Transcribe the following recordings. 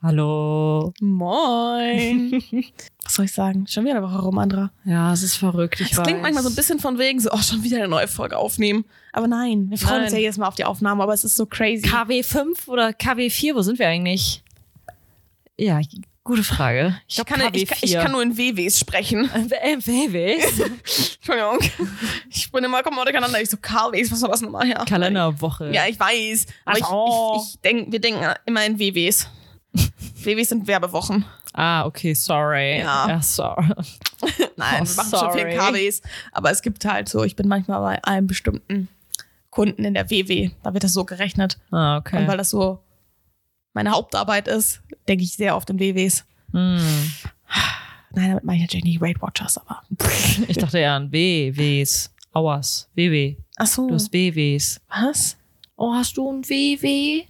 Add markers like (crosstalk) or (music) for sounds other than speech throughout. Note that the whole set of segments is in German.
Hallo. Moin. (laughs) Was soll ich sagen? Schon wieder eine Woche rum, Andra. Ja, es ist verrückt. Ich Es weiß. klingt manchmal so ein bisschen von wegen so, oh, schon wieder eine neue Folge aufnehmen. Aber nein, wir freuen uns ja Nein. jedes Mal auf die Aufnahme, aber es ist so crazy. KW 5 oder KW 4, wo sind wir eigentlich? Ja, gute Frage. Ich, ich, kann, KW ich, ich kann nur in WWs sprechen. Äh, WWs? (laughs) Entschuldigung. Ich bin immer kommen durcheinander. Ich so, KWs, was war das nochmal her? Kalenderwoche. Ja, ich weiß. Aber Ach ich, ich, ich denk, wir denken immer in WWs. WWs sind Werbewochen. Ah, okay, sorry. Ja. sorry. (laughs) Nein, Oh, wir machen schon viel sorry. KWs. Aber es gibt halt so, ich bin manchmal bei einem bestimmten Kunden in der WW. Da wird das so gerechnet. Ah, Und okay. weil das so meine Hauptarbeit ist, denke ich sehr oft in WWs. Hm. Nein, damit meine ich natürlich nicht Weight Watchers, aber. (laughs) Ich dachte eher an WWs. Auers. WW. Ach so. Du hast WWs. was? Oh, hast du ein WW?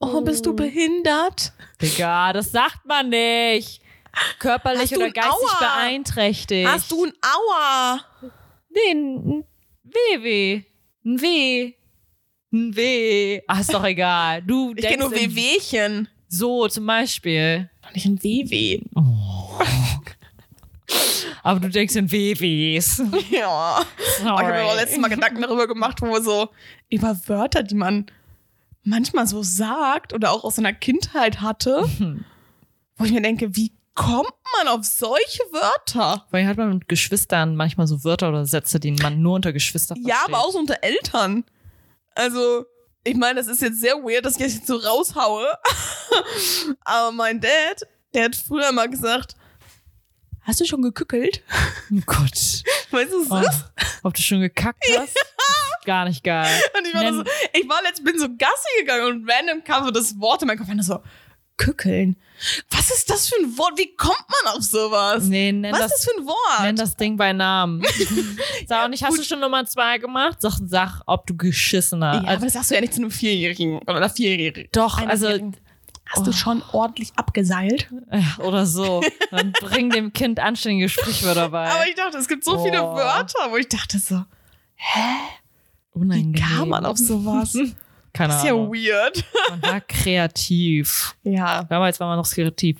Oh, bist du behindert? Digga, das sagt man nicht. Körperlich oder geistig Aua? beeinträchtigt. Hast du ein Aua? Nee, ein WW. Ein W. Ein W. Ach, ist doch egal. Du (laughs) Ich kenne nur WWchen. So, zum Beispiel. Doch nicht ein WW. Aber du denkst in WWs. (laughs) Ja. Oh, ich habe mir auch letztes Mal Gedanken darüber gemacht, wo wir so über Wörter, die man manchmal so sagt oder auch aus seiner Kindheit hatte, wo ich mir denke, wie kommt man auf solche Wörter? Weil hat man mit Geschwistern manchmal so Wörter oder Sätze, die man nur unter Geschwistern Ja, versteht. aber auch so unter Eltern. Also, ich meine, das ist jetzt sehr weird, dass ich das jetzt so raushaue. (laughs) aber mein Dad, der hat früher mal gesagt, hast du schon gekückelt? Oh Gott. Weißt du, was Oh, das ist? ob du schon gekackt (laughs) hast? Gar nicht geil. (laughs) Und ich war, so, ich war letzt, bin so Gassi gegangen und random kam so das Wort in meinen Kopf. Und ich so, kückeln. Was ist das für ein Wort? Wie kommt man auf sowas? Nee, nenn Was das, ist das für ein Wort? nenn das Ding bei Namen. Sag auch nicht, hast gut. du schon Nummer zwei gemacht? Sag, sag ob du geschissen hast. ja, aber also, das sagst du ja nicht zu einem Vierjährigen oder einer Vierjährigen. doch, also Einjährigen. Hast du Oh. schon ordentlich abgeseilt? oder so. Dann bring dem Kind anständige Sprichwörter bei. Aber ich dachte, es gibt so viele Oh. Wörter, wo ich dachte so, wie Unangenehm. kam man auf sowas? (laughs) Keine Das ist ja Ahnung. weird. Man war kreativ. Ja, Damals war man noch kreativ.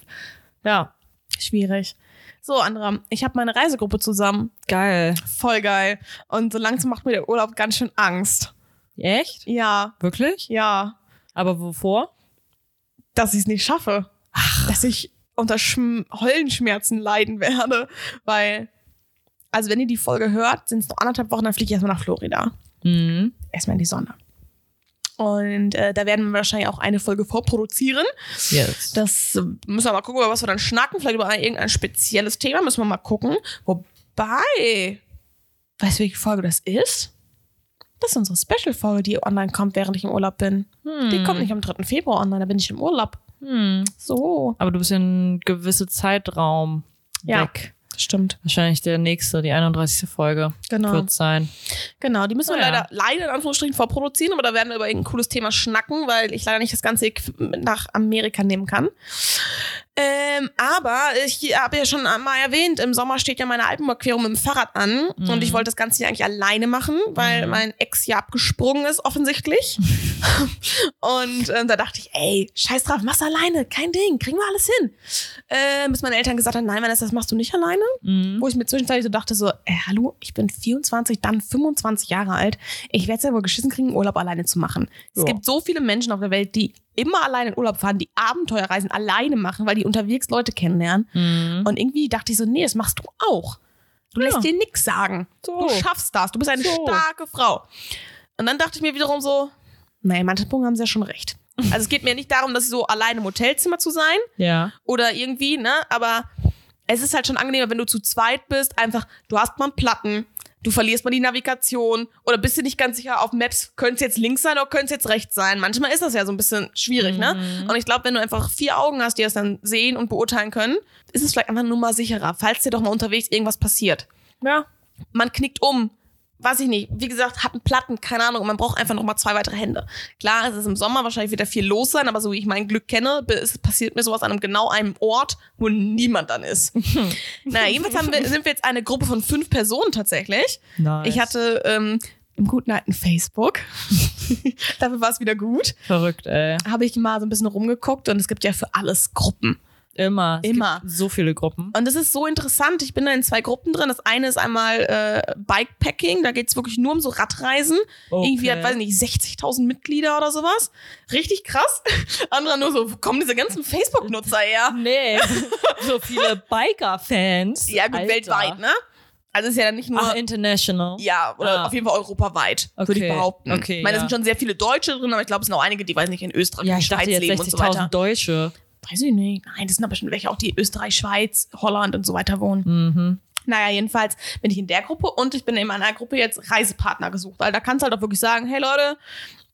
Ja, schwierig. So, Andra, ich habe meine Reisegruppe zusammen. geil. Voll geil. Und so langsam macht mir der Urlaub ganz schön Angst. Echt? Ja, Wirklich? ja. Aber wovor? dass ich es nicht schaffe. Dass ich unter Schm Höllenschmerzen leiden werde. Weil, also wenn ihr die Folge hört, sind es noch anderthalb Wochen, dann fliege ich erstmal nach Florida. Mhm. Erstmal in die Sonne. Und äh, da werden wir wahrscheinlich auch eine Folge vorproduzieren. Yes. Das äh, müssen wir mal gucken, über was wir dann schnacken. Vielleicht über irgendein spezielles Thema müssen wir mal gucken. Wobei, weißt du, welche Folge das ist? Das ist unsere Special-Folge, die online kommt, während ich im Urlaub bin. Die kommt nicht am 3. Februar online, da bin ich im Urlaub. Hm. So. Aber du bist ja ein gewisser Zeitraum Ja. weg. Stimmt. Wahrscheinlich der nächste, die 31. Folge Genau. wird sein. Genau, die müssen wir Ah, ja. leider, leider in Anführungsstrichen vorproduzieren, aber da werden wir über irgendein cooles Thema schnacken, weil ich leider nicht das ganze Equipment nach Amerika nehmen kann. Ähm, aber ich habe ja schon mal erwähnt, im Sommer steht ja meine Alpenüberquerung mit dem Fahrrad an Mhm. und ich wollte das Ganze hier eigentlich alleine machen, weil Mhm. mein Ex ja abgesprungen ist, offensichtlich. (laughs) und ähm, da dachte ich, ey, scheiß drauf, mach's alleine, kein Ding, kriegen wir alles hin. Äh, bis meine Eltern gesagt haben, nein, Vanessa, das machst du nicht alleine Mhm. wo ich mir zwischenzeitlich so dachte, so, äh, hallo, ich bin 24, dann 25 Jahre alt. Ich werde es ja wohl geschissen kriegen, Urlaub alleine zu machen. Es Ja. gibt so viele Menschen auf der Welt, die immer alleine in Urlaub fahren, die Abenteuerreisen alleine machen, weil die unterwegs Leute kennenlernen. Mhm. Und irgendwie dachte ich so, nee, das machst du auch. Du Ja. lässt dir nix sagen. So. Du schaffst das. Du bist eine So. starke Frau. Und dann dachte ich mir wiederum so, naja, in manchen Punkten haben sie ja schon recht. (laughs) Also es geht mir nicht darum, dass ich so alleine im Hotelzimmer zu sein, Ja. oder irgendwie, ne? Aber es ist halt schon angenehmer, wenn du zu zweit bist, einfach, du hast mal einen Platten, du verlierst mal die Navigation oder bist du nicht ganz sicher auf Maps, könnte es jetzt links sein oder könnte es jetzt rechts sein. Manchmal ist das ja so ein bisschen schwierig, ne? Mhm. Und ich glaube, wenn du einfach vier Augen hast, die das dann sehen und beurteilen können, ist es vielleicht einfach nur mal sicherer, falls dir doch mal unterwegs irgendwas passiert. Ja. Man knickt um, weiß ich nicht, wie gesagt, hat einen Platten, keine Ahnung, man braucht einfach noch mal zwei weitere Hände. Klar, es ist im Sommer, wahrscheinlich wird da viel los sein, aber so wie ich mein Glück kenne, passiert mir sowas an einem genau einem Ort, wo niemand dann ist. (laughs) naja, jedenfalls wir, sind wir jetzt eine Gruppe von fünf Personen tatsächlich. Nice. Ich hatte ähm, im guten alten Facebook (laughs) Dafür war es wieder gut. Verrückt, ey. Habe ich mal so ein bisschen rumgeguckt und es gibt ja für alles Gruppen. Immer. Es Immer. So viele Gruppen. Und das ist so interessant. Ich bin da in zwei Gruppen drin. Das eine ist einmal äh, Bikepacking. Da geht es wirklich nur um so Radreisen. Okay. Irgendwie hat, weiß ich nicht, 60.000 Mitglieder oder sowas. Richtig krass. (laughs) Andere nur so, wo kommen diese ganzen Facebook-Nutzer her? Nee, (laughs) so viele Biker-Fans. Ja, gut, Alter. weltweit, ne? Also ist ja dann nicht nur. Ach, international. ja, oder Ah. auf jeden Fall europaweit, würde ich Okay, behaupten. okay, ich meine, es ja. sind schon sehr viele Deutsche drin, aber ich glaube, es sind auch einige, die, weiß nicht, in Österreich Ja, ich Schweiz leben und so weiter. 60.000 Deutsche. Weiß ich nicht. Nein, das sind aber schon welche auch, die Österreich, Schweiz, Holland und so weiter wohnen. Mhm. Naja, jedenfalls bin ich in der Gruppe und ich bin in meiner Gruppe jetzt Reisepartner gesucht, weil da kannst du halt auch wirklich sagen, hey Leute,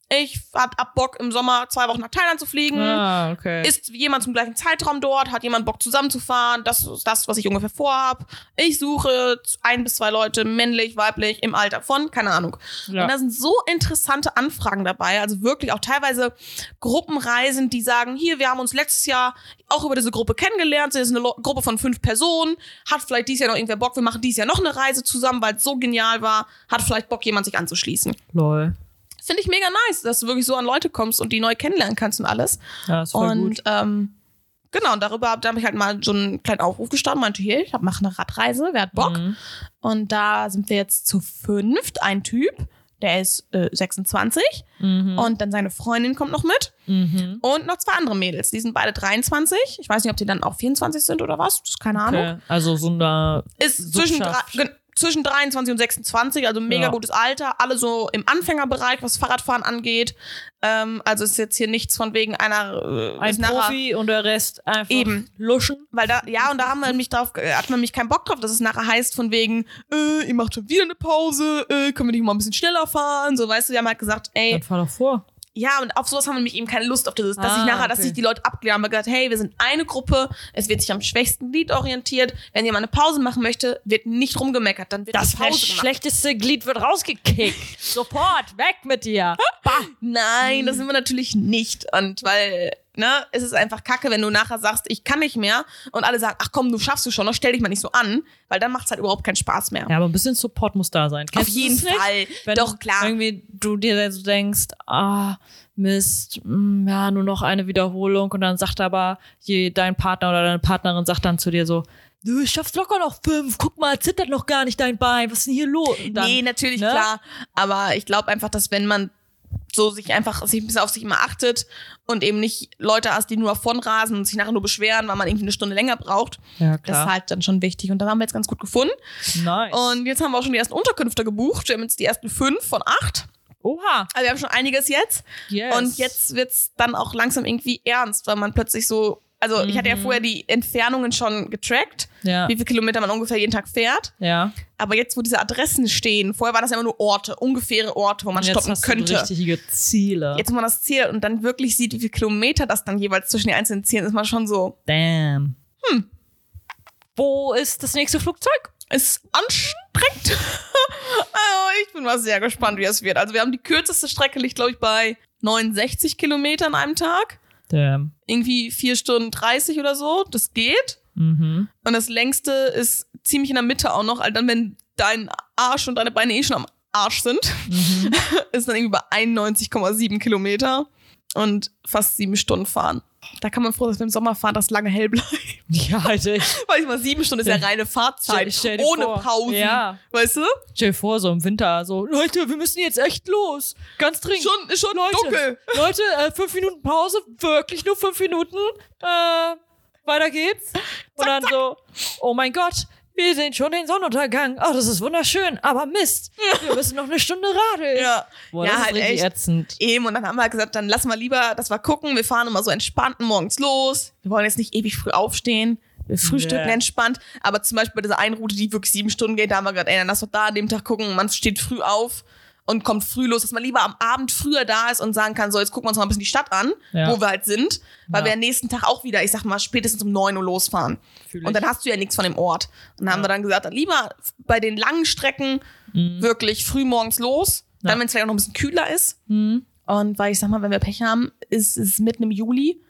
ich hab ab Bock im Sommer zwei Wochen nach Thailand zu fliegen. Ah, okay. Ist jemand zum gleichen Zeitraum dort? Hat jemand Bock zusammenzufahren? Das ist das, was ich ungefähr vorhab. Ich suche ein bis zwei Leute, männlich, weiblich, im Alter von, keine Ahnung. Ja. Und da sind so interessante Anfragen dabei. Also wirklich auch teilweise Gruppenreisen, die sagen, hier, wir haben uns letztes Jahr auch über diese Gruppe kennengelernt. Es ist eine Gruppe von fünf Personen. Hat vielleicht dieses Jahr noch irgendwer Bock. Wir machen dieses Jahr noch eine Reise zusammen, weil es so genial war. Hat vielleicht Bock, jemand sich anzuschließen. Lol. Finde ich mega nice, dass du wirklich so an Leute kommst und die neu kennenlernen kannst und alles. Ja, ist voll und gut. ähm, genau, und darüber hab- da habe ich halt mal so einen kleinen Aufruf gestartet, meinte, hier, ich hab, mach eine Radreise, wer hat Bock? Mhm. Und da sind wir jetzt zu fünft, ein Typ, der ist äh, 26 Mhm. und dann seine Freundin kommt noch mit Mhm. und noch zwei andere Mädels, die sind beide 23. Ich weiß nicht, ob die dann auch 24 sind oder was, das ist keine Ahnung. Okay. Also so eine. Ist zwischen, drei- zwischen 23 und 26, also mega Ja. gutes Alter, alle so im Anfängerbereich, was Fahrradfahren angeht. Ähm, also ist jetzt hier nichts von wegen einer äh, Ein Profi und der Rest einfach Eben. luschen. Weil da, ja, und da haben wir (laughs) mich drauf, äh, hat man mich keinen Bock drauf, dass es nachher heißt von wegen, äh, ihr macht schon wieder eine Pause, äh, können wir nicht mal ein bisschen schneller fahren? So, weißt du, die haben halt gesagt, ey, Dann fahr doch vor. Ja, und auf sowas haben wir nämlich eben keine Lust auf dieses, dass Ah, ich nachher, dass okay. sich die Leute abklären, haben gesagt, hey, wir sind eine Gruppe, es wird sich am schwächsten Glied orientiert, wenn jemand eine Pause machen möchte, wird nicht rumgemeckert, dann wird Das die Pause gemacht. schlechteste Glied wird rausgekickt. (laughs) Sofort, weg mit dir. Bah. Nein, das sind wir natürlich nicht. Und weil, ne, es ist einfach kacke, wenn du nachher sagst, ich kann nicht mehr und alle sagen, ach komm, du schaffst du schon, noch stell dich mal nicht so an, weil dann macht's halt überhaupt keinen Spaß mehr. Ja, aber ein bisschen Support muss da sein. Auf Kennst du jeden? Fall. Wenn Doch, klar. irgendwie du dir so denkst, ah, Mist, mm, ja, nur noch eine Wiederholung und dann sagt aber je, dein Partner oder deine Partnerin sagt dann zu dir so, du schaffst locker noch fünf, guck mal, zittert noch gar nicht dein Bein, was ist denn hier los? Dann, nee, natürlich, ne? klar. Aber ich glaube einfach, dass wenn man so sich einfach sich ein bisschen auf sich immer achtet und eben nicht Leute hast, die nur davonrasen und sich nachher nur beschweren, weil man irgendwie eine Stunde länger braucht, Ja, das klar. ist halt dann schon wichtig. Und da haben wir jetzt ganz gut gefunden. nice. Und jetzt haben wir auch schon die ersten Unterkünfte gebucht. Wir haben jetzt die ersten fünf von acht. Oha. Also wir haben schon einiges jetzt. Yes. Und jetzt wird's dann auch langsam irgendwie ernst, weil man plötzlich so, also ich hatte ja vorher die Entfernungen schon getrackt, Ja. wie viele Kilometer man ungefähr jeden Tag fährt. Ja. Aber jetzt, wo diese Adressen stehen, vorher waren das ja immer nur Orte, ungefähre Orte, wo man Und jetzt stoppen hast könnte. du richtige Ziele. Jetzt, wo man das Ziel und dann wirklich sieht, wie viele Kilometer das dann jeweils zwischen den einzelnen Zielen ist, man schon so, Damn. Hm. Wo ist das nächste Flugzeug? ist anstrengend. also (laughs) ich bin mal sehr gespannt, wie es wird. Also wir haben die kürzeste Strecke liegt, glaube ich, bei 69 Kilometern an einem Tag. Damn. Irgendwie vier Stunden 30 oder so. Das geht. Mhm. Und das längste ist ziemlich in der Mitte auch noch. Also dann, wenn dein Arsch und deine Beine eh schon am Arsch sind, Mhm. (laughs) ist dann irgendwie bei 91,7 Kilometer und fast sieben Stunden fahren. Da kann man froh sein, dass wir im Sommer fahren, dass lange hell bleibt. (laughs) Ja, Alter. ich- Weil ich mal sieben Stunden ist ja reine Fahrzeit. Stell- stell ohne vor. Pausen. Ja. Weißt du? Stell dir vor, so im Winter, so, Leute, wir müssen jetzt echt los. Ganz dringend. Schon, ist schon Leute, dunkel. Leute, äh, fünf Minuten Pause, wirklich nur fünf Minuten. Äh, weiter geht's. (laughs) Und dann so, oh mein Gott, wir sehen schon den Sonnenuntergang. Oh, das ist wunderschön, aber Mist, (laughs) wir müssen noch eine Stunde radeln. Ja. Boah, ja, das ist halt richtig echt. ätzend. Eben, und dann haben wir gesagt, dann lassen wir lieber, dass wir gucken. Wir fahren immer so entspannt morgens los. Wir wollen jetzt nicht ewig früh aufstehen. Wir frühstücken Nee. entspannt. Aber zum Beispiel bei dieser einen Route, die wirklich sieben Stunden geht, da haben wir gesagt, ey, dann lass doch da an dem Tag gucken. Man steht früh auf und kommt früh los, dass man lieber am Abend früher da ist und sagen kann, so, jetzt gucken wir uns mal ein bisschen die Stadt an, Ja. wo wir halt sind. Weil Ja. wir am nächsten Tag auch wieder, ich sag mal, spätestens um neun Uhr losfahren. Fühl Und ich. dann hast du ja nichts von dem Ort. Und dann haben wir dann gesagt, dann lieber bei den langen Strecken wirklich früh morgens los. Dann, Mhm. Ja. wenn es vielleicht auch noch ein bisschen kühler ist. Mhm. Und weil ich sag mal, wenn wir Pech haben, ist es mitten im Juli,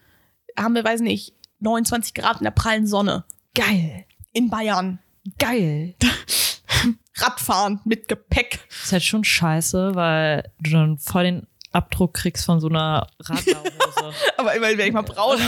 haben wir, weiß nicht, 29 Grad in der prallen Sonne. Geil. In Bayern. Geil. (laughs) Radfahren mit Gepäck. ist halt schon scheiße, weil du dann voll den Abdruck kriegst von so einer Radlerhose. (laughs) Aber immerhin wäre ich mal braun. (laughs)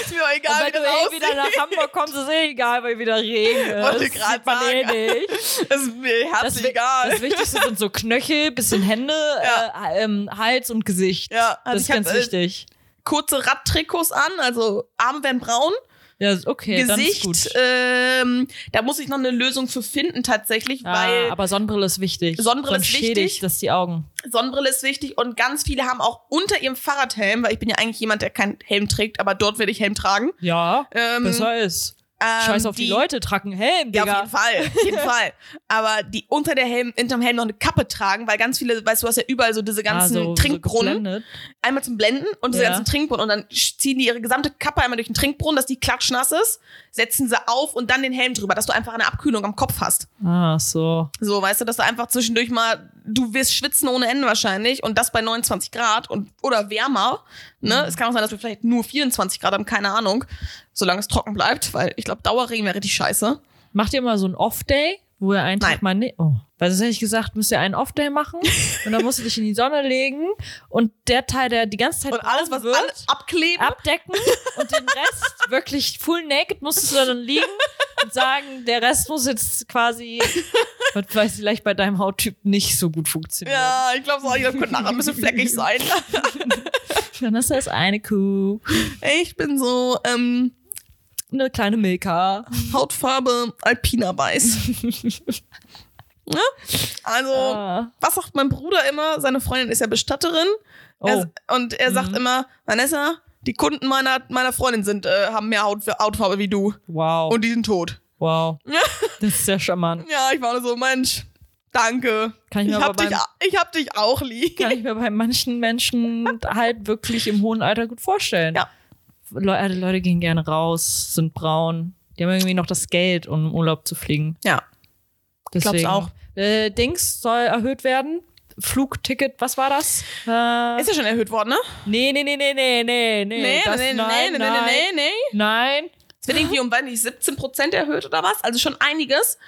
ist mir auch egal, Und wie wenn du das eh aussieht. wieder nach Hamburg kommst, ist eh egal, weil wieder Regen ist. Wollte Das sieht man eh nicht. Das ist mir Das, herzlich Wi- egal. das Wichtigste sind so Knöchel, bisschen Hände, Ja. äh, ähm, Hals und Gesicht. Ja, also das ist ganz hab, äh, wichtig. Kurze Radtrikots an, also Arme werden braun, Ja, okay, dann ist gut. Gesicht, ähm, da muss ich noch eine Lösung für finden tatsächlich, Ah, weil aber Sonnenbrille ist wichtig. Sonnenbrille Sonst ist wichtig. das die Augen. Sonnenbrille ist wichtig und ganz viele haben auch unter ihrem Fahrradhelm, weil ich bin ja eigentlich jemand, der keinen Helm trägt, aber dort werde ich Helm tragen. Ja, Ähm, besser ist. Ähm, Scheiß auf die, Leute, tragen Helm, Ja, Digga. auf jeden Fall, auf jeden (laughs) Fall. Aber die unter der Helm, hinterm Helm noch eine Kappe tragen, weil ganz viele, weißt du, du hast ja überall so diese ganzen Ah, so- so Trinkbrunnen. geblendet. einmal zum Blenden und diese Ja. ganzen Trinkbrunnen und dann ziehen die ihre gesamte Kappe einmal durch den Trinkbrunnen, dass die klatschnass ist, setzen sie auf und dann den Helm drüber, dass du einfach eine Abkühlung am Kopf hast. Ah, so. So, weißt du, dass du einfach zwischendurch mal, du wirst schwitzen ohne Ende wahrscheinlich und das bei 29 Grad und oder wärmer. Ne? Es kann auch sein, dass wir vielleicht nur 24 Grad haben, keine Ahnung, solange es trocken bleibt, weil ich glaube, Dauerregen wäre richtig scheiße. Macht ihr mal so einen Off-Day, wo ihr einen Nein. Mal ne oh. Weil sonst hätte ich gesagt, müsst ihr einen Off-Day machen (laughs) und dann musst du dich in die Sonne legen und der Teil, der die ganze Zeit Und alles, was wird, alles abkleben. abdecken und den Rest (laughs) wirklich full naked musstest du dann liegen und sagen, der Rest muss jetzt quasi, was weiß vielleicht bei deinem Hauttyp nicht so gut funktionieren. ja, ich glaube so, ich glaub, könnte nachher ein bisschen fleckig sein. (laughs) Dann ist das eine Kuh, Ich bin so, ähm, eine kleine Milka. Hautfarbe alpiner weiß. (laughs) ne? Also, Ah. was sagt mein Bruder immer? Seine Freundin ist ja Bestatterin. Oh, Er, und er sagt Mhm. immer, Vanessa, die Kunden meiner, meiner Freundin sind, äh, haben mehr Haut, Hautfarbe wie du. wow. Und die sind tot. wow. (laughs) Das ist sehr charmant. Ja, ich war nur so, Mensch, danke. Kann ich Ich mir hab, aber dich, ich hab dich auch lieb. kann ich mir bei manchen Menschen (laughs) halt wirklich im hohen Alter gut vorstellen. Ja. Le äh, Leute gehen gerne raus, sind braun. Die haben irgendwie noch das Geld, um im Urlaub zu fliegen. Ja. Deswegen. glaub's auch. Äh, Dings soll erhöht werden. Flugticket, was war das? Äh, Ist ja schon erhöht worden, ne? nee, nee, nee, nee, nee, nee, nee. Nee, das, nee, nee, nein, nee, nee, nein, nee, nee. Nein. Es wird irgendwie um, weiß nicht, 17 Prozent erhöht oder was? Also schon einiges.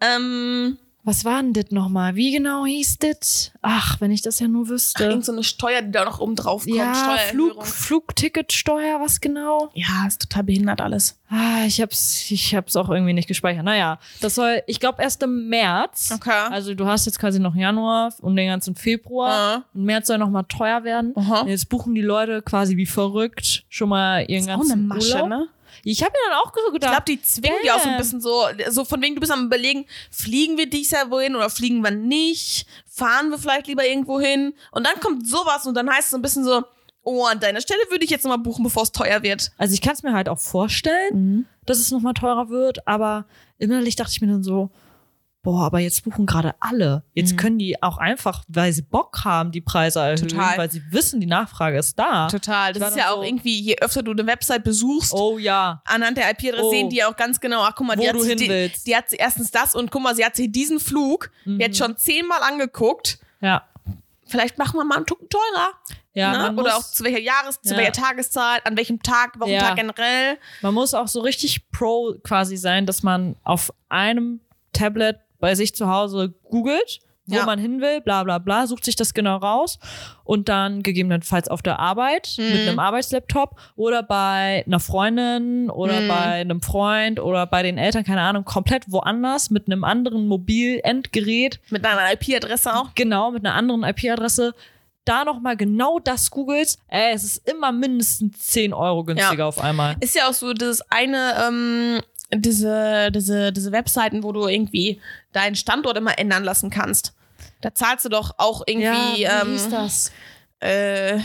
Ähm, Was war denn das nochmal? Wie genau hieß das? Ach, wenn ich das ja nur wüsste. irgend so eine Steuer, die da noch oben drauf kommt. ja. Flug, Flugticketsteuer, was genau? Ja, ist total behindert alles. Ah, ich hab's, ich hab's auch irgendwie nicht gespeichert. Naja, das soll, ich glaube, erst im März. Okay. Also du hast jetzt quasi noch Januar und den ganzen Februar. Ja. Und März soll noch mal teuer werden. Aha. Jetzt buchen die Leute quasi wie verrückt schon mal ihren Ist auch ganzen eine Masche, Urlaub. ne? Ich habe mir dann auch so Ich gedacht, glaube, die zwingen die auch so ein bisschen so, so von wegen, du bist am überlegen, fliegen wir dies Jahr wohin oder fliegen wir nicht? Fahren wir vielleicht lieber irgendwo hin? Und dann kommt sowas und dann heißt es so ein bisschen so, oh, an deiner Stelle würde ich jetzt nochmal buchen, bevor es teuer wird. also ich kann es mir halt auch vorstellen, dass es noch mal teurer wird, aber innerlich dachte ich mir dann so, boah, aber jetzt buchen gerade alle. Jetzt Mhm. können die auch einfach, weil sie Bock haben, die Preise erhöhen, Total. weil sie wissen, die Nachfrage ist da. Total. Das ist ja so- auch irgendwie, je öfter du eine Website besuchst, Oh ja. anhand der IP-Adresse Oh. sehen die auch ganz genau, ach guck mal, Wo die hat, hin die, die hat erstens das und guck mal, sie hat sich diesen Flug Mhm. jetzt schon zehnmal angeguckt. Ja. Vielleicht machen wir mal einen Tucken teurer. Ja, ne? Oder muss- auch zu welcher Jahres-, zu Ja. welcher Tageszeit, an welchem Tag, Wochentag Ja. generell. Man muss auch so richtig pro quasi sein, dass man auf einem Tablet bei sich zu Hause googelt, wo Ja. man hin will, bla bla bla, sucht sich das genau raus und dann gegebenenfalls auf der Arbeit Mhm. mit einem Arbeitslaptop oder bei einer Freundin oder Mhm. bei einem Freund oder bei den Eltern, keine Ahnung, komplett woanders mit einem anderen Mobilendgerät, Mit deiner IP-Adresse auch. genau, mit einer anderen IP-Adresse. Da nochmal genau das googelst, ey, es ist immer mindestens 10 Euro günstiger auf einmal. Ist ja auch so das eine, ähm, diese, diese, diese Webseiten, wo du irgendwie deinen Standort immer ändern lassen kannst. Da zahlst du doch auch irgendwie, wie ähm, hieß das? äh,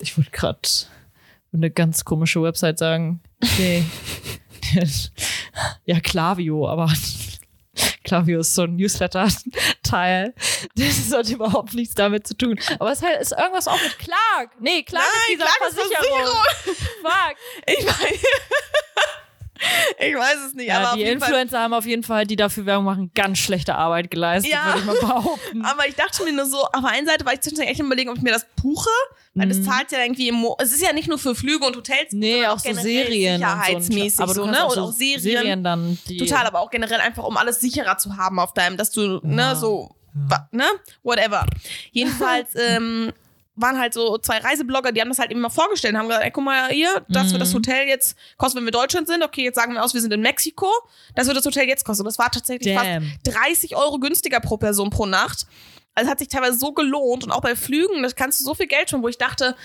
Ich wollte gerade eine ganz komische Website sagen. Nee. ja, Klavio, aber (laughs) Klavio ist so ein Newsletter-Teil. Das hat überhaupt nichts damit zu tun. Aber es ist halt- ist irgendwas auch mit Clark. Nee, Clark ist Nein, dieser Clark ist Versicherung. Fuck. ich weiß, (laughs) ich weiß es nicht, aber Ja, auf die jeden Fall. Influencer haben auf jeden Fall, die dafür Werbung machen, ganz schlechte Arbeit geleistet, Ja. würde ich mal behaupten. (laughs) Aber ich dachte mir nur so, auf der einen Seite war ich zwischendurch echt überlegen, ob ich mir das buche, weil das zahlt ja irgendwie im Mo es ist ja nicht nur für Flüge und Hotels, Mhm. Nee, sondern auch so Serien. und so sicherheitsmäßig aber du so, ne? auch Und so auch Serien. dann, die Total, aber auch generell einfach, um alles sicherer zu haben auf deinem, dass du, Ja. ne, so wa- ne? Whatever. Jedenfalls (laughs) ähm, waren halt so zwei Reiseblogger, die haben das halt immer vorgestellt und haben gesagt, ey, guck mal hier, das wird das Mhm. Hotel jetzt kosten, wenn wir Deutschland sind. Okay, jetzt sagen wir aus, wir sind in Mexiko. Das wird das Hotel jetzt kosten. Und das war tatsächlich Damn. fast 30 Euro günstiger pro Person pro Nacht. Also hat sich teilweise so gelohnt und auch bei Flügen, das kannst du so viel Geld schon, wo ich dachte,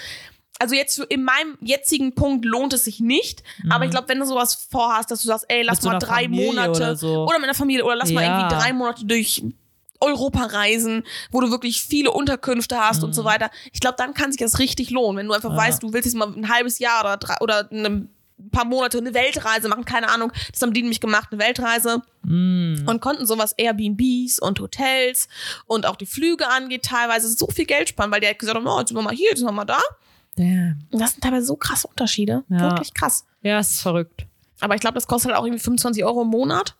also jetzt in meinem jetzigen Punkt lohnt es sich nicht. Aber ich glaube, wenn du sowas vorhast, dass du sagst, ey, lass Mhm. Mal drei Familie Monate oder so. oder mit einer Familie oder lass mal Ja. irgendwie drei Monate durch Europa reisen, wo du wirklich viele Unterkünfte hast und so weiter. Ich glaube, dann kann sich das richtig lohnen, wenn du einfach Mhm. Ja. weißt, du willst jetzt mal ein halbes Jahr oder drei, oder ein paar Monate eine Weltreise machen, keine Ahnung. Das haben die nämlich gemacht, eine Weltreise Mm. und konnten sowas Airbnbs und Hotels und auch die Flüge angeht teilweise so viel Geld sparen, weil die halt gesagt haben, oh, jetzt sind wir mal hier, jetzt sind wir mal da. Damn. Und das sind teilweise so krasse Unterschiede. Ja. Wirklich krass. Ja, es ist verrückt. Aber ich glaube, das kostet halt auch irgendwie 25 Euro im Monat.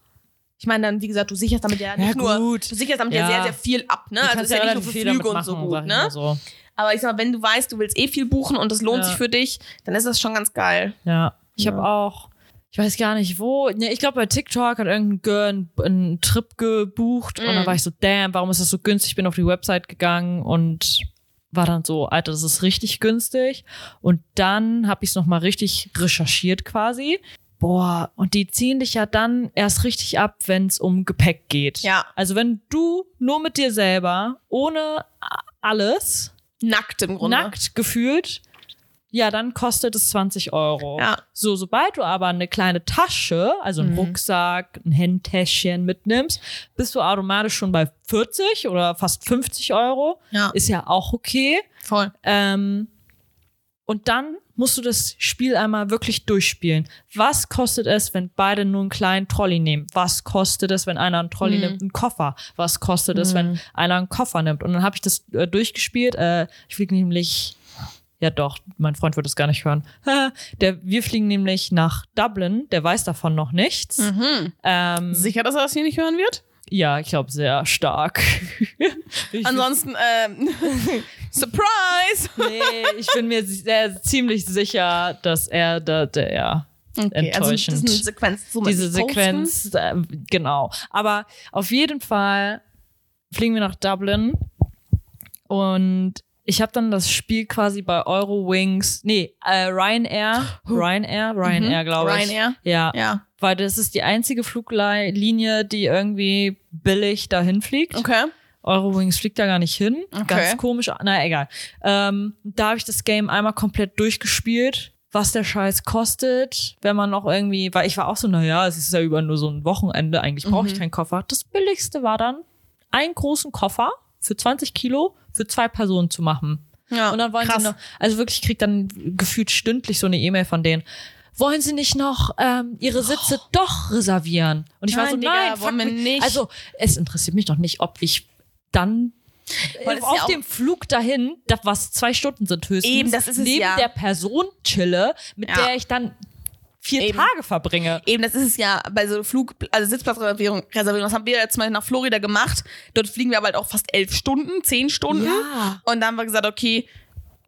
Ich meine, dann, wie gesagt, du sicherst damit ja nicht Ja, nur, gut. du sicherst damit ja. Ja. sehr, sehr viel ab, ne? Du Also ist ja, nicht nur für Flüge und so gut, ne? So. Aber ich sag mal, wenn du weißt, du willst eh viel buchen und das lohnt Ja. sich für dich, dann ist das schon ganz geil. Ja, ich Ja. habe auch, ich weiß gar nicht wo, ne, ich glaube bei TikTok hat irgendein Girl einen, einen Trip gebucht und dann Mm. war ich so, damn, warum ist das so günstig? Ich bin auf die Website gegangen und war dann so, Alter, das ist richtig günstig. Und dann habe ich es nochmal richtig recherchiert quasi. Boah, und die ziehen dich ja dann erst richtig ab, wenn es um Gepäck geht. Ja. Also wenn du nur mit dir selber, ohne alles, Nackt im Grunde. nackt gefühlt, ja, dann kostet es 20 Euro. Ja. So, sobald du aber eine kleine Tasche, also einen Mhm. Rucksack, ein Handtäschchen mitnimmst, bist du automatisch schon bei 40 oder fast 50 Euro. Ja. Ist ja auch okay. Voll. Ähm, und dann musst du das Spiel einmal wirklich durchspielen. Was kostet es, wenn beide nur einen kleinen Trolley nehmen? Was kostet es, wenn einer einen Trolley Mhm. nimmt, einen Koffer? Was kostet es, wenn einer einen Koffer nimmt? Und dann habe ich das äh, durchgespielt. Äh, ich fliege nämlich, ja doch, mein Freund wird es gar nicht hören. (laughs) der, wir fliegen nämlich nach Dublin. Der weiß davon noch nichts. Mhm. Ähm, Sicher, dass er das hier nicht hören wird? Ja, ich glaube sehr stark. ich, Ansonsten, ähm, (laughs) Surprise! nee, ich bin mir sehr, ziemlich sicher, dass er da, der, ja, Okay, also das ist Enttäuschend. eine Sequenz. So diese. Sequenz, äh, genau. Aber auf jeden Fall fliegen wir nach Dublin und ich habe dann das Spiel quasi bei Eurowings, nee, äh, Ryanair, Ryanair, Ryanair, glaube ich. Mhm. Ryanair? Ja, Ja. Weil das ist die einzige Fluglinie, die irgendwie billig dahin fliegt. Okay. Eurowings fliegt da gar nicht hin. Okay. Ganz komisch. Na, egal. Ähm, da habe ich das Game einmal komplett durchgespielt, was der Scheiß kostet, wenn man noch irgendwie, weil ich war auch so, naja, es ist ja über nur so ein Wochenende, eigentlich brauche ich Mhm. keinen Koffer. Das billigste war dann, einen großen Koffer für 20 Kilo für zwei Personen zu machen. Ja. Und dann wollen krass. sie noch, also wirklich, ich krieg dann gefühlt stündlich so eine E-Mail von denen. Wollen Sie nicht noch ähm, Ihre Sitze doch reservieren? Und ich war so, Nein, Digga, nein, wollen wir nicht. Also, es interessiert mich doch nicht, ob ich dann auf ja dem Flug dahin, das was zwei Stunden sind höchstens, Eben, das ist es neben ja. der Person chille, mit Ja. der ich dann vier Eben. Tage verbringe. Eben, das ist es ja bei so Flug, also Sitzplatzreservierung, Reservierung, das haben wir jetzt mal nach Florida gemacht. Dort fliegen wir aber halt auch fast elf Stunden, zehn Stunden. Ja. Und dann haben wir gesagt, okay,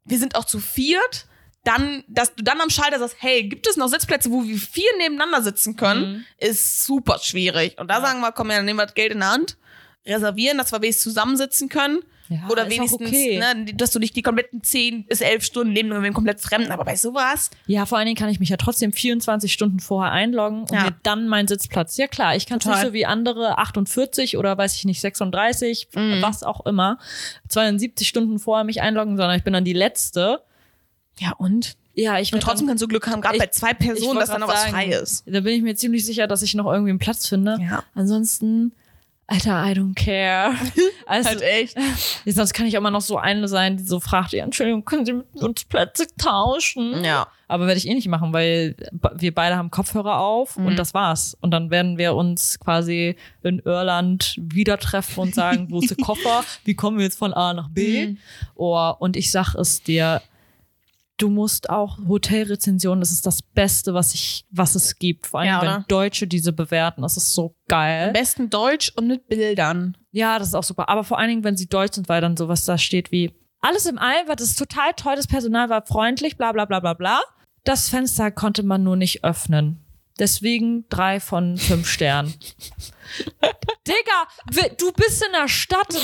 wir sind auch zu viert. Dann, dass du dann am Schalter sagst, hey, gibt es noch Sitzplätze, wo wir vier nebeneinander sitzen können, ist super schwierig. Und da sagen wir, komm, ja, dann nehmen wir das Geld in der Hand, reservieren, dass wir wenigstens zusammensitzen können. Ja, Oder wenigstens, okay. ne, dass du nicht die kompletten zehn bis elf Stunden neben einem komplett Fremden. Aber bei sowas, Ja, vor allen Dingen kann ich mich ja trotzdem 24 Stunden vorher einloggen und Ja. mir dann meinen Sitzplatz. Ja klar, ich kann es nicht Total. so wie andere 48 oder weiß ich nicht 36, Mhm. was auch immer, 72 Stunden vorher mich einloggen, sondern ich bin dann die letzte. Ja und? Ja, ich Und trotzdem dann, kannst du Glück haben, gerade bei zwei Personen, dass da noch was frei ist. Da bin ich mir ziemlich sicher, dass ich noch irgendwie einen Platz finde. Ja. Ansonsten, Alter, I don't care. (laughs) Also, Halt echt. (laughs) sonst kann ich immer noch so eine sein, die so fragt, ja, Entschuldigung, können Sie mit uns Plätze tauschen? Ja. Aber werde ich eh nicht machen, weil wir beide haben Kopfhörer auf Mhm. und das war's. Und dann werden wir uns quasi in Irland wieder treffen und sagen, wo ist der (laughs) Koffer? Wie kommen wir jetzt von A nach B? Mhm. Oh, und ich sag es dir, du musst auch Hotelrezensionen, das ist das Beste, was ich, was es gibt. Vor allem, Ja, wenn? Deutsche diese bewerten, das ist so geil. Am besten Deutsch und mit Bildern. Ja, das ist auch super. Aber vor allen Dingen, wenn sie deutsch sind, weil dann sowas da steht wie alles im All war das total toll, das Personal war freundlich, bla bla bla bla bla. Das Fenster konnte man nur nicht öffnen. Deswegen drei von fünf Sternen. (laughs) Digga, du bist in der Stadt,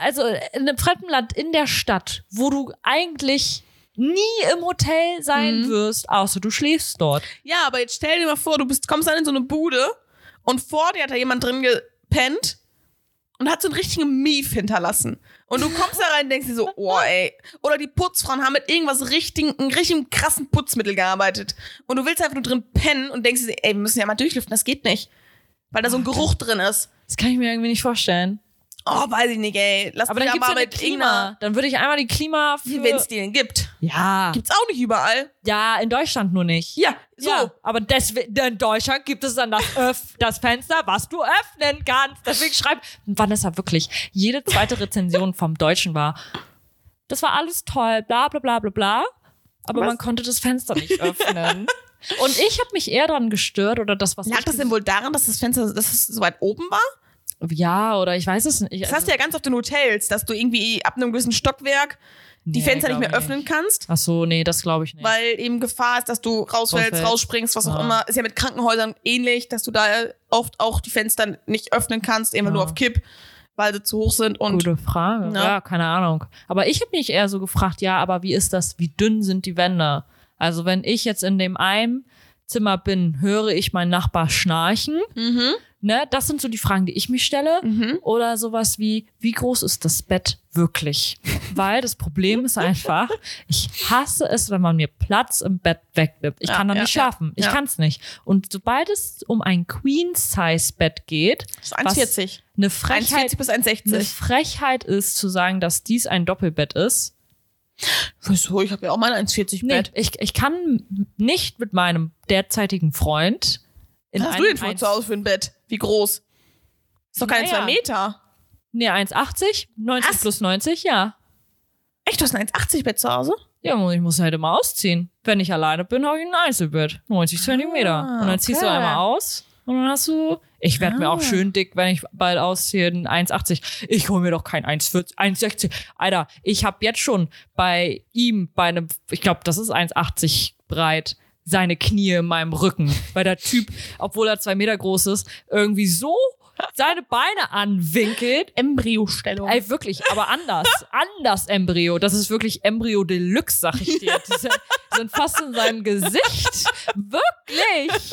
also in einem fremden Land, in der Stadt, wo du eigentlich nie im Hotel sein Mhm. wirst, außer du schläfst dort. Ja, aber jetzt stell dir mal vor, du bist, kommst dann in so eine Bude und vor dir hat da jemand drin gepennt und hat so einen richtigen Mief hinterlassen. Und du kommst da rein und denkst dir so, oh ey. Oder die Putzfrauen haben mit irgendwas richtigen, einem richtigen krassen Putzmittel gearbeitet. Und du willst einfach nur drin pennen und denkst dir, ey, wir müssen ja mal durchlüften, das geht nicht. Weil da so ein Geruch drin ist. Das kann ich mir irgendwie nicht vorstellen. Oh, weiß ich nicht, ey. Lass Aber mich dann gibt's ja mal eine mit Klima. Dann würde ich einmal die Klima für... Wenn es die denn gibt. ja. Gibt's auch nicht überall. Ja, in Deutschland nur nicht. Ja, so. Ja, aber deswegen, in Deutschland gibt es dann das, (laughs) Öff, das Fenster, was du öffnen kannst. Deswegen schreibt Vanessa wirklich, jede zweite Rezension vom Deutschen war, das war alles toll, bla bla bla bla bla, aber Was? man konnte das Fenster nicht öffnen. (laughs) Und ich habe mich eher daran gestört oder das, was Lag das denn wohl daran, dass das Fenster dass es so weit oben war? Ja, oder ich weiß es nicht. Das hast du ja ganz oft in Hotels, dass du irgendwie ab einem gewissen Stockwerk die Nee, Fenster nicht mehr öffnen kannst, Ach so, nee, das glaube ich nicht. weil eben Gefahr ist, dass du rausfällst, Rausfällst. rausspringst, was auch Ja. immer. Ist ja mit Krankenhäusern ähnlich, dass du da oft auch die Fenster nicht öffnen kannst, immer Ja. nur auf Kipp, weil sie zu hoch sind und Gute Frage. Ja. Ja, keine Ahnung. Aber ich habe mich eher so gefragt, ja, aber wie ist das, wie dünn sind die Wände? Also wenn ich jetzt in dem einen Zimmer bin, höre ich meinen Nachbar schnarchen. mhm, Ne? Das sind so die Fragen, die ich mich stelle. mhm. Oder sowas wie, wie groß ist das Bett wirklich? Weil das Problem ist einfach, ich hasse es, wenn man mir Platz im Bett wegnimmt. Ich Ja, kann da ja, nicht ja, schlafen. Ich ja. kann es nicht. Und sobald es um ein Queen-Size-Bett geht, Das ist 1,40. eine Frechheit 1,40 bis eine 1,60. Frechheit ist zu sagen, dass dies ein Doppelbett ist. Wieso? Ich habe ja auch mein 1,40 Nee, Bett. ich, ich kann nicht mit meinem derzeitigen Freund in Was hast einem du denn eins- zu Hause für ein Bett? Wie groß? Ist doch keine Naja. 2 Meter. Nee, 1,80, 90 Was? plus 90, ja. Echt, du hast ein 1,80 Bett zu Hause? Ja, und ich muss halt immer ausziehen. Wenn ich alleine bin, habe ich ein Einzelbett. 90 Zentimeter. Und dann ziehst du okay. einmal aus und dann hast du. Ich werde mir auch Ah. schön dick, wenn ich bald ausziehe, ein 1,80. Ich hole mir doch kein 1,40, 1,60. Alter, ich habe jetzt schon bei ihm, bei einem, ich glaube, das ist 1,80 breit, seine Knie in meinem Rücken. Weil der Typ, (laughs) obwohl er zwei Meter groß ist, irgendwie so seine Beine anwinkelt. Embryostellung. Ey, wirklich, aber anders. anders Embryo. Das ist wirklich Embryo Deluxe, sag ich dir. Die sind, sind fast in seinem Gesicht. Wirklich.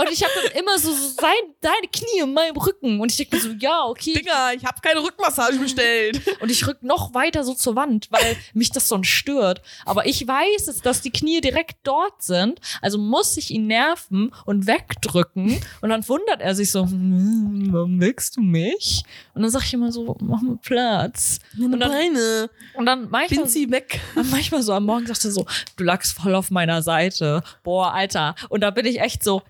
Und ich habe dann immer so, so sein, seine Knie in meinem Rücken. Und ich denke mir so, ja, okay. Digga, ich habe keine Rückmassage bestellt. (laughs) Und ich rück noch weiter so zur Wand, weil mich das sonst stört. Aber ich weiß es, dass die Knie direkt dort sind. Also muss ich ihn nerven und wegdrücken. Und dann wundert er sich so, hm, warum wächst du mich? Und dann sag ich immer so, mach mir Platz. Meine Und dann- Beine. Und dann manchmal, Bin sie weg. manchmal so am Morgen sagt er so, du lagst voll auf meiner Seite. Boah, Alter. Und da bin ich echt so,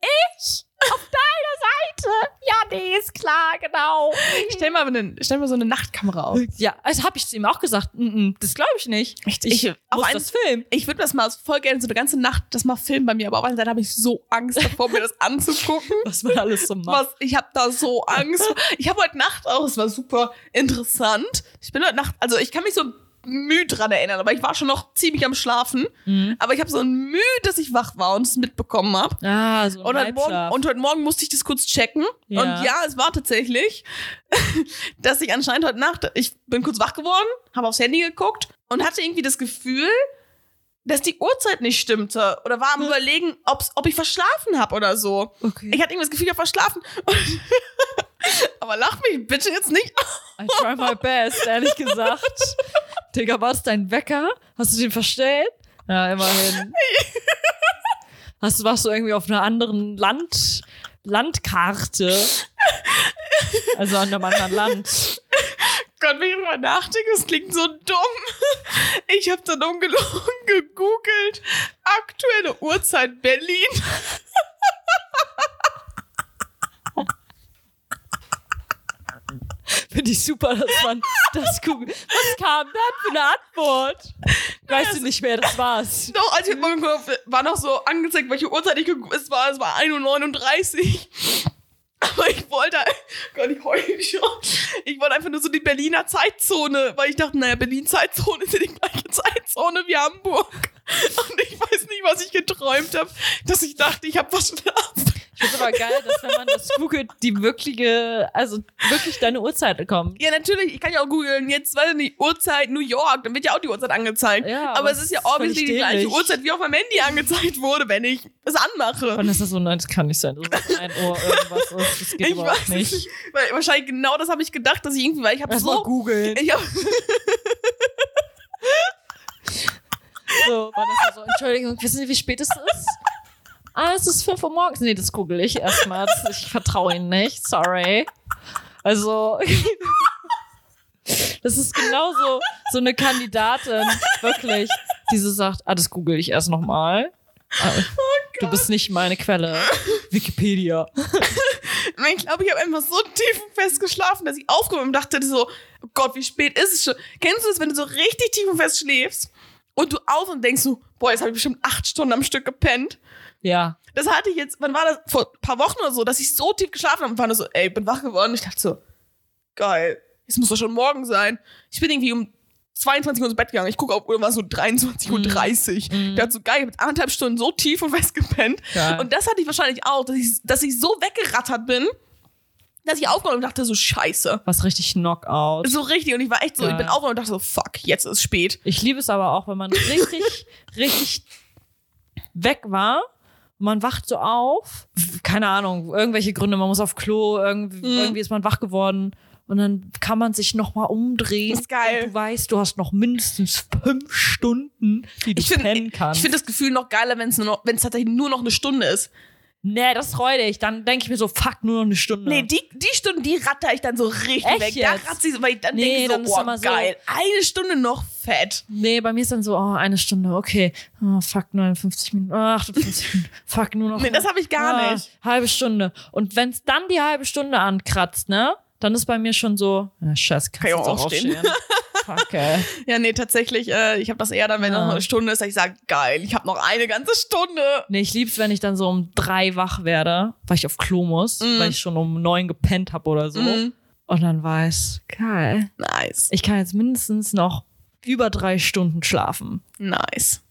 ich auf deiner Seite? Ja, nee, ist klar, genau. Stell mal, eine, stell mal so eine Nachtkamera auf. Ja, also habe ich zu ihm auch gesagt, mm -mm, das glaube ich nicht. Ich- ich muss das filmen. Ich würde das mal voll gerne so eine ganze Nacht das mal filmen bei mir, aber auf einer Seite habe ich so Angst davor, mir das anzugucken. (laughs) Was man alles so macht. Was, ich habe da so Angst. Ich habe heute Nacht auch, es war super interessant. Ich bin heute Nacht, also ich kann mich so müde dran erinnern, aber ich war schon noch ziemlich am Schlafen. Mhm. Aber ich habe so ein Mühe, dass ich wach war und es mitbekommen habe. Ah, so ein Und heute, morgen, und heute Morgen musste ich das kurz checken. Ja. Und ja, es war tatsächlich, (laughs) dass ich anscheinend heute Nacht, ich bin kurz wach geworden, habe aufs Handy geguckt und hatte irgendwie das Gefühl, dass die Uhrzeit nicht stimmte. Oder war am überlegen, ob's, ob ich verschlafen habe oder so. okay. Ich hatte irgendwie das Gefühl, ich habe verschlafen. (laughs) Aber lach mich bitte jetzt nicht. I try my best, ehrlich gesagt. Digga, war es dein Wecker? Hast du den verstellt? Ja, immerhin. Hast, du- warst du irgendwie auf einer anderen Land, Landkarte? Also an einem anderen Land. Gott, wenn ich drüber nachdenke, das klingt so dumm. Ich habe dann ungelogen gegoogelt. Aktuelle Uhrzeit Berlin. Finde ich super, dass man das googelt. Was kam da für eine Antwort? Weißt du nicht mehr, das war's. Doch, als ich mal geguckt war noch so angezeigt, welche Uhrzeit ich geguckt es war. Es war 1.39 Uhr. Aber ich wollte, Gott, ich heule schon. Ich wollte einfach nur so die Berliner Zeitzone, weil ich dachte, naja, Berlin-Zeitzone ist ja die gleiche Zeitzone wie Hamburg. Und ich weiß nicht, was ich geträumt habe, dass ich dachte, ich habe verschlafen. Ich finde aber geil, dass wenn man das googelt, die wirkliche, also wirklich deine Uhrzeit kommt. Ja, natürlich, ich kann ja auch googeln, jetzt, weiß ich nicht, Uhrzeit New York, dann wird ja auch die Uhrzeit angezeigt. Ja, aber, aber es ist ja obviously die gleiche. Uhrzeit, wie auf meinem Handy angezeigt wurde, wenn ich es anmache. Und das ist so, nein, das kann nicht sein. Das ist ein Ohr irgendwas ist. Das geht Ich überhaupt weiß nicht. nicht. Weil wahrscheinlich genau das habe ich gedacht, dass ich irgendwie, weil ich habe so. googeln. Ich hab, (laughs) So, Vanessa so, Entschuldigung, wissen Sie, wie spät es ist? Ah, es ist 5 Uhr morgens. Nee, das google ich erstmal. Ich vertraue Ihnen nicht. Sorry. Also, (laughs) das ist genauso so eine Kandidatin, wirklich, die so sagt, ah, das google ich erst nochmal. du bist nicht meine Quelle. Wikipedia. (laughs) ich glaube, ich habe einfach so tief und fest geschlafen, dass ich aufgehoben und dachte so, oh Gott, wie spät ist es schon? Kennst du das, wenn du so richtig tief und fest schläfst und du auf und denkst so, boah, jetzt habe ich bestimmt acht Stunden am Stück gepennt. Ja. Das hatte ich jetzt, wann war das? Vor ein paar Wochen oder so, dass ich so tief geschlafen habe und war nur so, ey, bin wach geworden. Ich dachte so, geil, jetzt muss doch schon morgen sein. Ich bin irgendwie um 22 Uhr ins Bett gegangen. Ich gucke auf Uhr, war so 23.30 Uhr. Ich dachte so, geil, ich hab jetzt anderthalb Stunden so tief und fest gepennt. Geil. Und das hatte ich wahrscheinlich auch, dass ich, dass ich so weggerattert bin, dass ich aufgewacht und dachte so, scheiße. Was richtig Knockout. So richtig. Und ich war echt so, ich Geil. bin aufgewacht und dachte so, fuck, jetzt ist es spät. Ich liebe es aber auch, wenn man richtig, (laughs) richtig weg war. Man wacht so auf, keine Ahnung, irgendwelche Gründe, man muss auf Klo, irgendwie, Mhm. irgendwie ist man wach geworden und dann kann man sich nochmal umdrehen. Das ist geil. Und du weißt, du hast noch mindestens fünf Stunden, die du Ich finde pennen ich kannst. find das Gefühl noch geiler, wenn es wenn es tatsächlich nur noch eine Stunde ist. Nee, das freut dich. Dann denke ich mir so, fuck, nur noch eine Stunde. Nee, die, die Stunden, die ratter ich dann so richtig Echt weg. jetzt? Da ratze ich so, weil ich dann Nee, denke dann ist so, oh, immer so- geil. Eine Stunde noch fett. Nee, bei mir ist dann so, oh, eine Stunde, okay. Oh, fuck, 59 Minuten, oh, 58 Minuten, (laughs) fuck, nur noch. Nee, das habe ich gar Ah, nicht. Halbe Stunde. Und wenn es dann die halbe Stunde ankratzt, ne? Dann ist bei mir schon so, ja, scheiße, kannst Kann ich auch jetzt auch aufstehen. aufstehen. (laughs) Fuck, ey. (laughs) Ja, nee, tatsächlich, äh, ich habe das eher dann, wenn Ja. noch eine Stunde ist, dass ich sage, geil, ich habe noch eine ganze Stunde. Nee, ich lieb's, wenn ich dann so um drei wach werde, weil ich auf Klo muss, Mm. weil ich schon um neun gepennt habe oder so. Mhm. Und dann weiß, geil, Nice. ich kann jetzt mindestens noch über drei Stunden schlafen. Nice.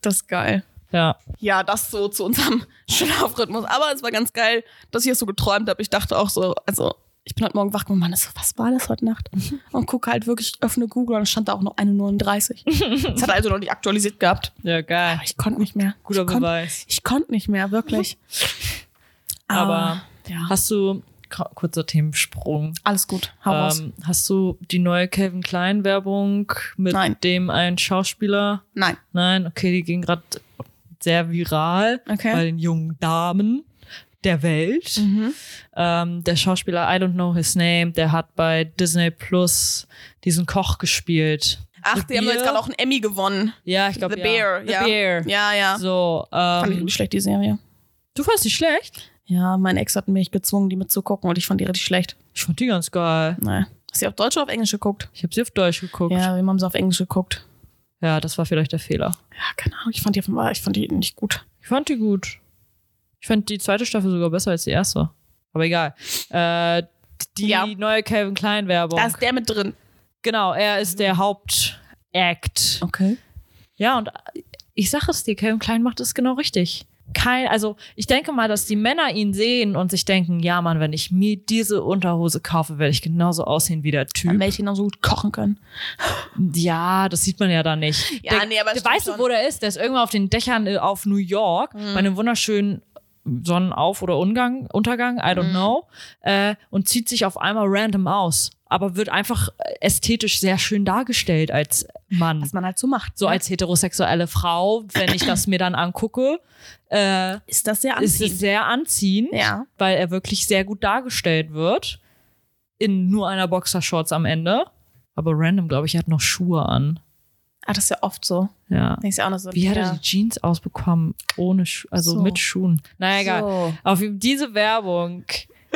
Das ist geil. Ja. Ja, das so zu unserem (laughs) Schlafrhythmus. Aber es war ganz geil, dass ich das so geträumt habe. Ich dachte auch so, also ich bin heute Morgen wach geworden, Mann, so, was war das heute Nacht? Und gucke halt wirklich, öffne Google und stand da auch noch eine 39. (laughs) Das hat also noch nicht aktualisiert gehabt. Ja, geil. Aber ich konnte nicht mehr. Guter ich konnt, Beweis. Ich konnte nicht mehr, wirklich. Aber ja, hast du, kurzer Themensprung, alles gut. Hau raus. ähm, hast du die neue Calvin Klein Werbung mit Nein. dem einen Schauspieler? Nein. Nein, okay, die ging gerade sehr viral Okay. bei den jungen Damen der Welt. Mhm. Ähm, der Schauspieler, I don't know his name, der hat bei Disney Plus diesen Koch gespielt. Ach, The die haben jetzt gerade auch einen Emmy gewonnen. Ja, ich glaube The ja. Bear, The ja. Bear. Ja, ja. So, Fand ich ähm, nicht schlecht, die Serie. du fandst die schlecht? Ja, mein Ex hat mich gezwungen, die mitzugucken und ich fand die richtig schlecht. Ich fand die ganz geil. Naja. Hast du die auf Deutsch oder auf Englisch geguckt? Ich habe sie auf Deutsch geguckt. Ja. Ja, wir haben sie auf Englisch geguckt. das war vielleicht der Fehler. Ja, keine Ahnung. Ich fand die, auf- ich fand die nicht gut. Ich fand die gut. Ich fand die zweite Staffel sogar besser als die erste. Aber egal. Äh, die Ja. neue Calvin Klein Werbung. Da ist der mit drin. genau, er ist der Hauptact. Okay. Ja, und ich sag es dir, Calvin Klein macht es genau richtig. Kein, also ich denke mal, dass die Männer ihn sehen und sich denken, ja Mann, wenn ich mir diese Unterhose kaufe, werde ich genauso aussehen wie der Dann Typ. werde ich ihn auch so gut kochen können. Ja, das sieht man ja da nicht. Ja, der, nee, aber der weißt du, wo der ist? Der ist irgendwo auf den Dächern äh, auf New York, Mhm. bei einem wunderschönen Sonnenauf- oder Ungang, Untergang, I don't Mhm. know, äh, und zieht sich auf einmal random aus. Aber wird einfach ästhetisch sehr schön dargestellt als Mann. Was man halt so macht. So ne? als heterosexuelle Frau, wenn ich das mir dann angucke, äh, ist das sehr ist anziehend. es sehr anziehend, ja. weil er wirklich sehr gut dargestellt wird. In nur einer Boxershorts am Ende. Aber random, glaube ich, er hat noch Schuhe an. Ah, das ist ja oft so. Ja. Ist ja auch noch so. Wie hat er die Jeans ausbekommen? Ohne Schu also So. mit Schuhen. Naja, egal. So. Auf diese Werbung.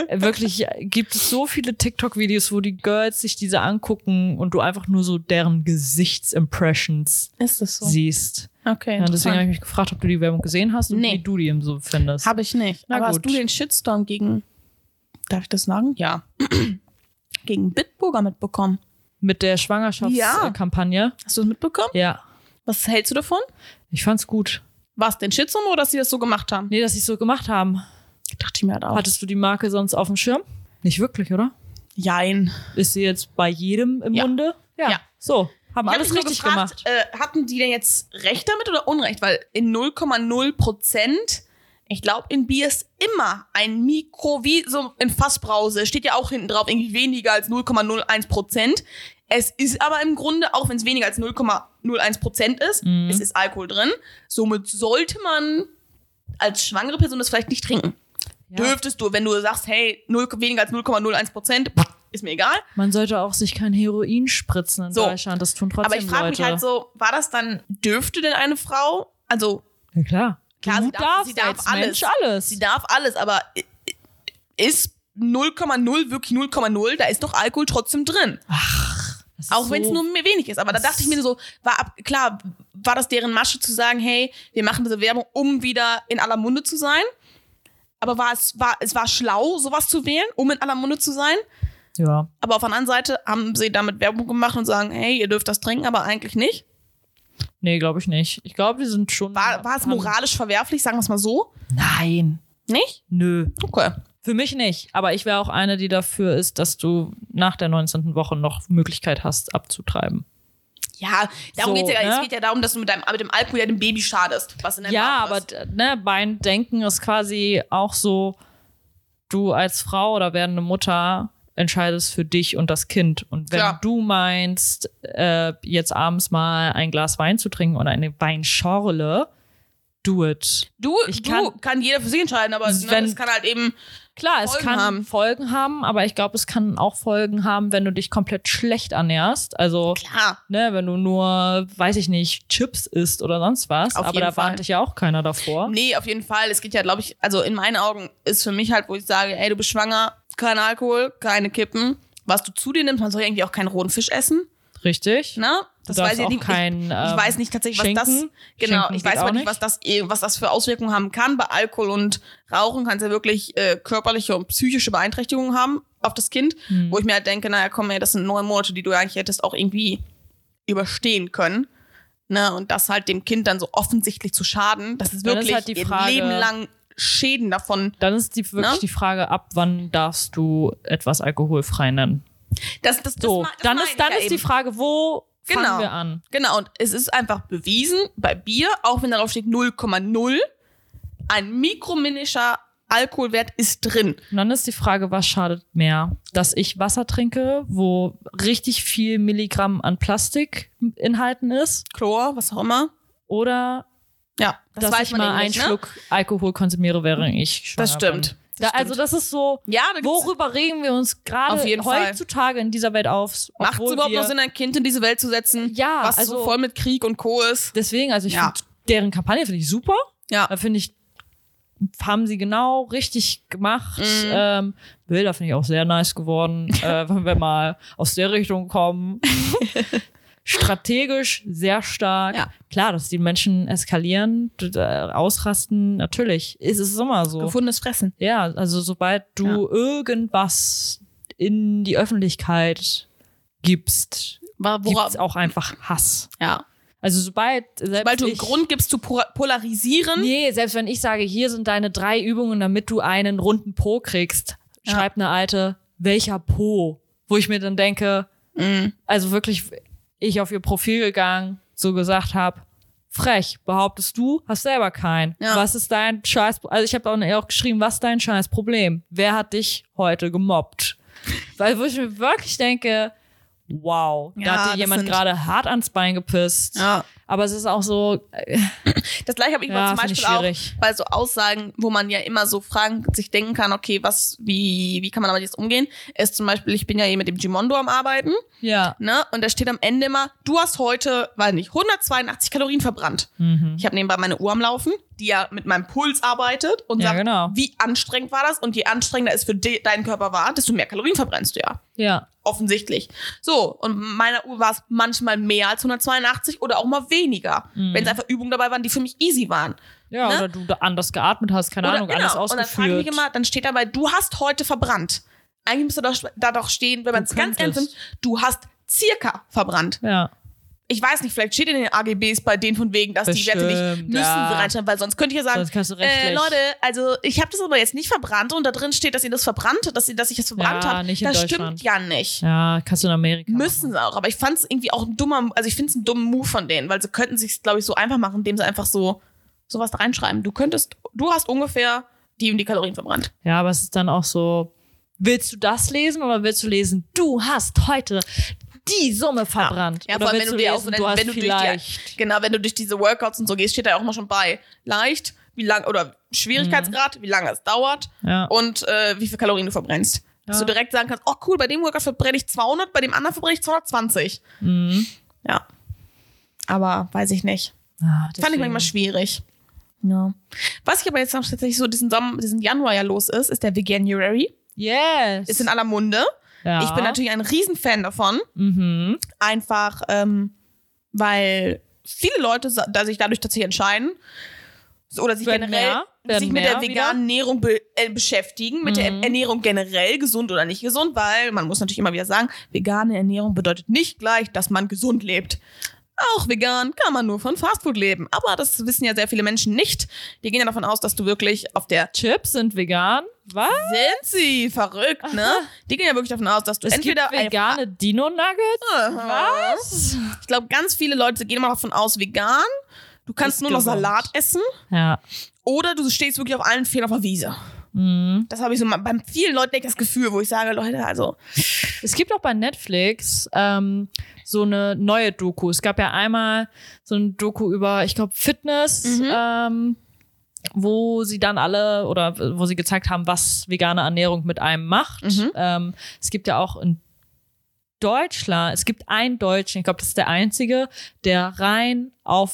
äh, Wirklich äh, gibt es so viele TikTok-Videos, wo die Girls sich diese angucken und du einfach nur so deren Gesichtsimpressions Ist das so? siehst. Okay. Ja, deswegen habe ich mich gefragt, ob du die Werbung gesehen hast und Nee. wie du die eben so findest. Habe ich nicht. Na Aber hast gut. du den Shitstorm gegen. Darf ich das sagen? Ja. gegen Bitburger mitbekommen. Mit der Ja. Schwangerschaftskampagne. Hast du das mitbekommen? Ja. Was hältst du davon? Ich fand's gut. Was, den Shitstorm oder dass sie das so gemacht haben? Nee, dass sie es so gemacht haben. Dachte ich mir halt auch. Hattest du die Marke sonst auf dem Schirm? Nicht wirklich, oder? Jein. Ist sie jetzt bei jedem im Ja. Munde? Ja. So, haben Ich hab alles nur richtig gefragt, gemacht. Äh, hatten die denn jetzt Recht damit oder Unrecht? Weil in 0,0 Prozent, ich glaube, in Bier ist immer ein Mikro, wie so in Fassbrause, steht ja auch hinten drauf, irgendwie weniger als 0,01 Prozent. Es ist aber im Grunde, auch wenn es weniger als 0,01 Prozent ist, Mhm. es ist Alkohol drin. Somit sollte man als schwangere Person das vielleicht nicht trinken. Ja. Dürftest du, wenn du sagst, hey, 0, weniger als 0,01 Prozent, ist mir egal. Man sollte auch sich kein Heroin spritzen in So. Deutschland. Das tun trotzdem Aber ich frage mich halt so, war das dann, dürfte denn eine Frau, also ja, klar. Klar, du sie darf- darfst sie darf als alles. Mensch alles. sie darf alles, aber ist 0,0 wirklich 0,0, da ist doch Alkohol trotzdem drin. Ist Auch wenn es so- nur wenig ist. Aber da dachte ich mir so, war ab, klar, war das deren Masche zu sagen, hey, wir machen diese Werbung, um wieder in aller Munde zu sein? Aber war es, war, es war schlau, sowas zu wählen, um in aller Munde zu sein? Ja. Aber auf der anderen Seite haben sie damit Werbung gemacht und sagen, hey, ihr dürft das trinken, aber eigentlich nicht. Nee, glaube ich nicht. Ich glaube, die sind schon. War, war es moralisch verwerflich, sagen wir es mal so? Nein. Nicht? Nö. Okay. Für mich nicht. Aber ich wäre auch eine, die dafür ist, dass du nach der 19. Woche noch Möglichkeit hast, abzutreiben. Ja, darum So, geht's ja. ne? Es geht ja darum, dass du mit, deinem, mit dem Alkohol ja dem Baby schadest. Was in deinem Ja, aber ne, beim Denken ist quasi auch so, du als Frau oder werdende Mutter entscheidest für dich und das Kind. Und wenn Klar. du meinst, äh, jetzt abends mal ein Glas Wein zu trinken oder eine Weinschorle, do it. Du, ich du kann- kann, jeder für sich entscheiden, aber ne, Wenn- es kann halt eben. Klar, es Folgen kann haben. Folgen haben, aber ich glaube, es kann auch Folgen haben, wenn du dich komplett schlecht ernährst. Also, Klar. ne, wenn du nur, weiß ich nicht, Chips isst oder sonst was. Auf aber da Fall. warnt dich ja auch keiner davor. Nee, auf jeden Fall. Es geht ja, glaube ich, also in meinen Augen ist für mich halt, wo ich sage, ey, du bist schwanger, kein Alkohol, keine Kippen. Was du zu dir nimmst, man soll ja irgendwie auch keinen rohen Fisch essen. Richtig? Ne? Das weiß ich auch nicht. kein, ich, ich weiß nicht tatsächlich, was das. Schinken. Genau, Schinken ich weiß auch nicht, was das, eh- was das für Auswirkungen haben kann. Bei Alkohol und Rauchen kann es ja wirklich äh, körperliche und psychische Beeinträchtigungen haben auf das Kind, Hm. wo ich mir halt denke, naja, komm, ey, das sind neun Monate, die du eigentlich hättest auch irgendwie überstehen können. Ne? Und das halt dem Kind dann so offensichtlich zu schaden, das ist wirklich halt die ihr Frage- Leben lang Schäden davon. Dann ist die, wirklich Ne? die Frage, ab wann darfst du etwas alkoholfrei nennen? Das, das, das, So, das dann ist, dann ja ist eben. die Frage, wo fangen Genau. wir an? Genau, und es ist einfach bewiesen bei Bier, auch wenn darauf steht 0,0, ein mikrominischer Alkoholwert ist drin. Und dann ist die Frage, was schadet mehr? Dass ich Wasser trinke, wo richtig viel Milligramm an Plastikinhalten ist, Chlor, was auch immer. oder das dass ich mal einen nicht, ne? Schluck Alkohol konsumiere, während ich schwanger Das stimmt. Bin. Das Da, also das ist so, Ja, da worüber regen wir uns gerade jeden Fall. heutzutage in dieser Welt auf? macht es überhaupt noch Sinn, ein Kind in diese Welt zu setzen, Ja, was also- so voll mit Krieg und Co. ist? Deswegen, also ich Ja. finde deren Kampagne finde ich super. Ja, Da finde ich, haben sie genau richtig gemacht. Mhm. Ähm, Bilder finde ich auch sehr nice geworden, (laughs) äh, wenn wir mal aus der Richtung kommen. (laughs) Strategisch sehr stark. Ja. Klar, dass die Menschen eskalieren, ausrasten, natürlich. Ist es immer so. gefundenes Fressen. Ja, also sobald du irgendwas in die Öffentlichkeit gibst, gibt es auch einfach Hass. ja. Also sobald, Sobald du einen ich- Grund gibst zu po- polarisieren, Nee, selbst wenn ich sage, hier sind deine drei Übungen, damit du einen runden Po kriegst, Ja. schreibt eine alte, welcher Po? Wo ich mir dann denke, Mhm. also wirklich, ich auf ihr Profil gegangen, so gesagt habe, frech, behauptest du, hast selber keinen. Ja. Was ist dein Scheiß, also ich habe auch, auch geschrieben, was ist dein Scheiß Problem? Wer hat dich heute gemobbt? Weil wo ich mir wirklich denke, wow, Ja, da hat dir jemand gerade hart ans Bein gepisst. ja. Aber es ist auch so, äh, (clears throat) Das gleiche habe ich Ja, aber zum Beispiel auch bei so Aussagen, wo man ja immer so Fragen sich denken kann, okay, was, wie, wie kann man damit jetzt umgehen? Ist zum Beispiel, ich bin ja hier mit dem Gimondo am Arbeiten, ja. ne? Und da steht am Ende immer, du hast heute, weiß nicht, 182 Kalorien verbrannt. Mhm. Ich habe nebenbei meine Uhr am Laufen, die ja mit meinem Puls arbeitet und Ja, sagt, genau. wie anstrengend war das? Und je anstrengender es für de deinen Körper war, desto mehr Kalorien verbrennst du ja. Ja. Offensichtlich. So, und meiner Uhr war es manchmal mehr als 182 oder auch mal weniger. Wenn es einfach Übungen dabei waren, die für mich easy waren. Ja, Ne? oder du da anders geatmet hast, keine Oder, Ahnung, genau. alles Und dann frage ich mich ausgeführt. immer, dann steht dabei, du hast heute verbrannt. Eigentlich müsste da doch stehen, wenn man es ganz ernst nimmt, du hast circa verbrannt. ja. Ich weiß nicht, vielleicht steht in den AGBs bei denen von wegen, dass die Werte nicht Bestimmt, müssen ja. sie reinschreiben, weil sonst könnte ich ja sagen, äh. Leute, also ich habe das aber jetzt nicht verbrannt und da drin steht, dass ihr das verbrannt, dass, ihr, dass ich das verbrannt Ja, habe. Das stimmt ja nicht. Ja, kannst du in Amerika. Müssen sie auch, aber ich fand es irgendwie auch ein dummer, also ich finde es einen dummen Move von denen, weil sie könnten sich, glaube ich, so einfach machen, indem sie einfach so sowas da reinschreiben. Du könntest, du hast ungefähr die und die Kalorien verbrannt. Ja, aber es ist dann auch so, willst du das lesen oder willst du lesen, du hast heute die Summe verbrannt? Ja, oder vor allem, wenn du dir auch du wenn, wenn du durch vielleicht. die, genau, wenn du durch diese Workouts und so gehst, steht da ja auch mal schon bei. Leicht, wie lang, oder Schwierigkeitsgrad, wie lange es dauert ja. und äh, wie viel Kalorien du verbrennst. Dass Ja. du direkt sagen kannst, oh cool, bei dem Workout verbrenne ich 200, bei dem anderen verbrenne ich 220. Mhm. Ja. Aber weiß ich nicht. Ah, Fand ich manchmal schwierig. Ja. Was ich aber jetzt tatsächlich so diesen Sommer, diesen Januar ja los ist, ist der Veganuary. Yes. Ist in aller Munde. Ja. Ich bin natürlich ein Riesenfan davon. Mhm. Einfach, ähm, weil viele Leute da sich dadurch tatsächlich entscheiden oder sich Werden generell mehr? Sich mit der veganen Ernährung be äh, beschäftigen, mit der Mhm. Ernährung generell gesund oder nicht gesund, weil man muss natürlich immer wieder sagen, vegane Ernährung bedeutet nicht gleich, dass man gesund lebt. Auch vegan kann man nur von Fastfood leben. Aber das wissen ja sehr viele Menschen nicht. Die gehen ja davon aus, dass du wirklich auf der Chips sind vegan. Was? sind sie verrückt, ne? Die gehen ja wirklich davon aus, dass du Es entweder gibt vegane Dino-Nuggets? Aha. Was? Ich glaube, ganz viele Leute gehen immer davon aus, vegan. Du kannst nur noch. Salat essen Ja. oder du stehst wirklich auf allen Vieren auf der Wiese. Mhm. Das habe ich so bei vielen Leuten echt das Gefühl, wo ich sage, Leute, also Es gibt auch bei Netflix ähm, so eine neue Doku. Es gab ja einmal so eine Doku über, ich glaube, Fitness, Mhm. ähm, wo sie dann alle oder wo sie gezeigt haben, was vegane Ernährung mit einem macht. Mhm. Ähm, es gibt ja auch in Deutschland, es gibt einen Deutschen, ich glaube, das ist der einzige, der rein auf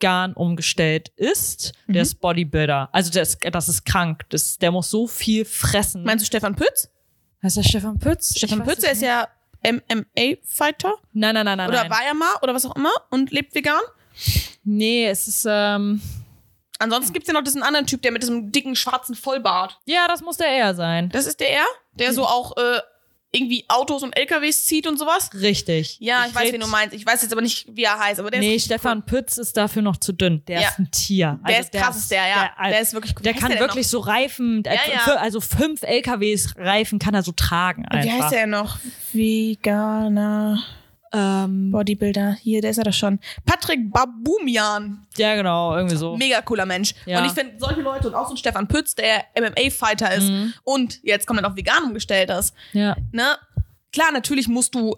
vegan umgestellt ist. Der Mhm. ist Bodybuilder. Also der ist, das ist krank. Das, der muss so viel fressen. meinst du Stefan Pütz? heißt der Stefan Pütz? Stefan Pütz, der ist ja MMA-Fighter Nein, nein, nein, nein. oder nein. war er mal oder was auch immer und lebt vegan. Nee, es ist, ähm, Ansonsten gibt's ja noch diesen anderen Typ, der mit diesem dicken schwarzen Vollbart. ja, das muss der eher sein. Das ist der er, der so auch äh, irgendwie Autos und LKWs zieht und sowas. Richtig. Ja, ich, weiß, red- wen du meinst. Ich weiß jetzt aber nicht, wie er heißt, aber der Nee, ist Stefan Pütz ist dafür noch zu dünn. Der Ja. ist ein Tier. Der Also ist krass, ist der, ja. Der, Der ist wirklich der kann denn wirklich so Reifen, äh, Ja, ja. fü- also fünf LKWs Reifen kann er so tragen einfach. Wie heißt der noch? Veganer Ähm, Bodybuilder. Hier, der ist er doch schon. Patrick Babumian. ja, genau, irgendwie so. Mega cooler Mensch. Ja. Und ich finde, solche Leute und auch so ein Stefan Pütz, der MMA-Fighter ist Mhm. und jetzt komplett auf vegan umgestellt ist. Ja. Ne? Klar, natürlich musst du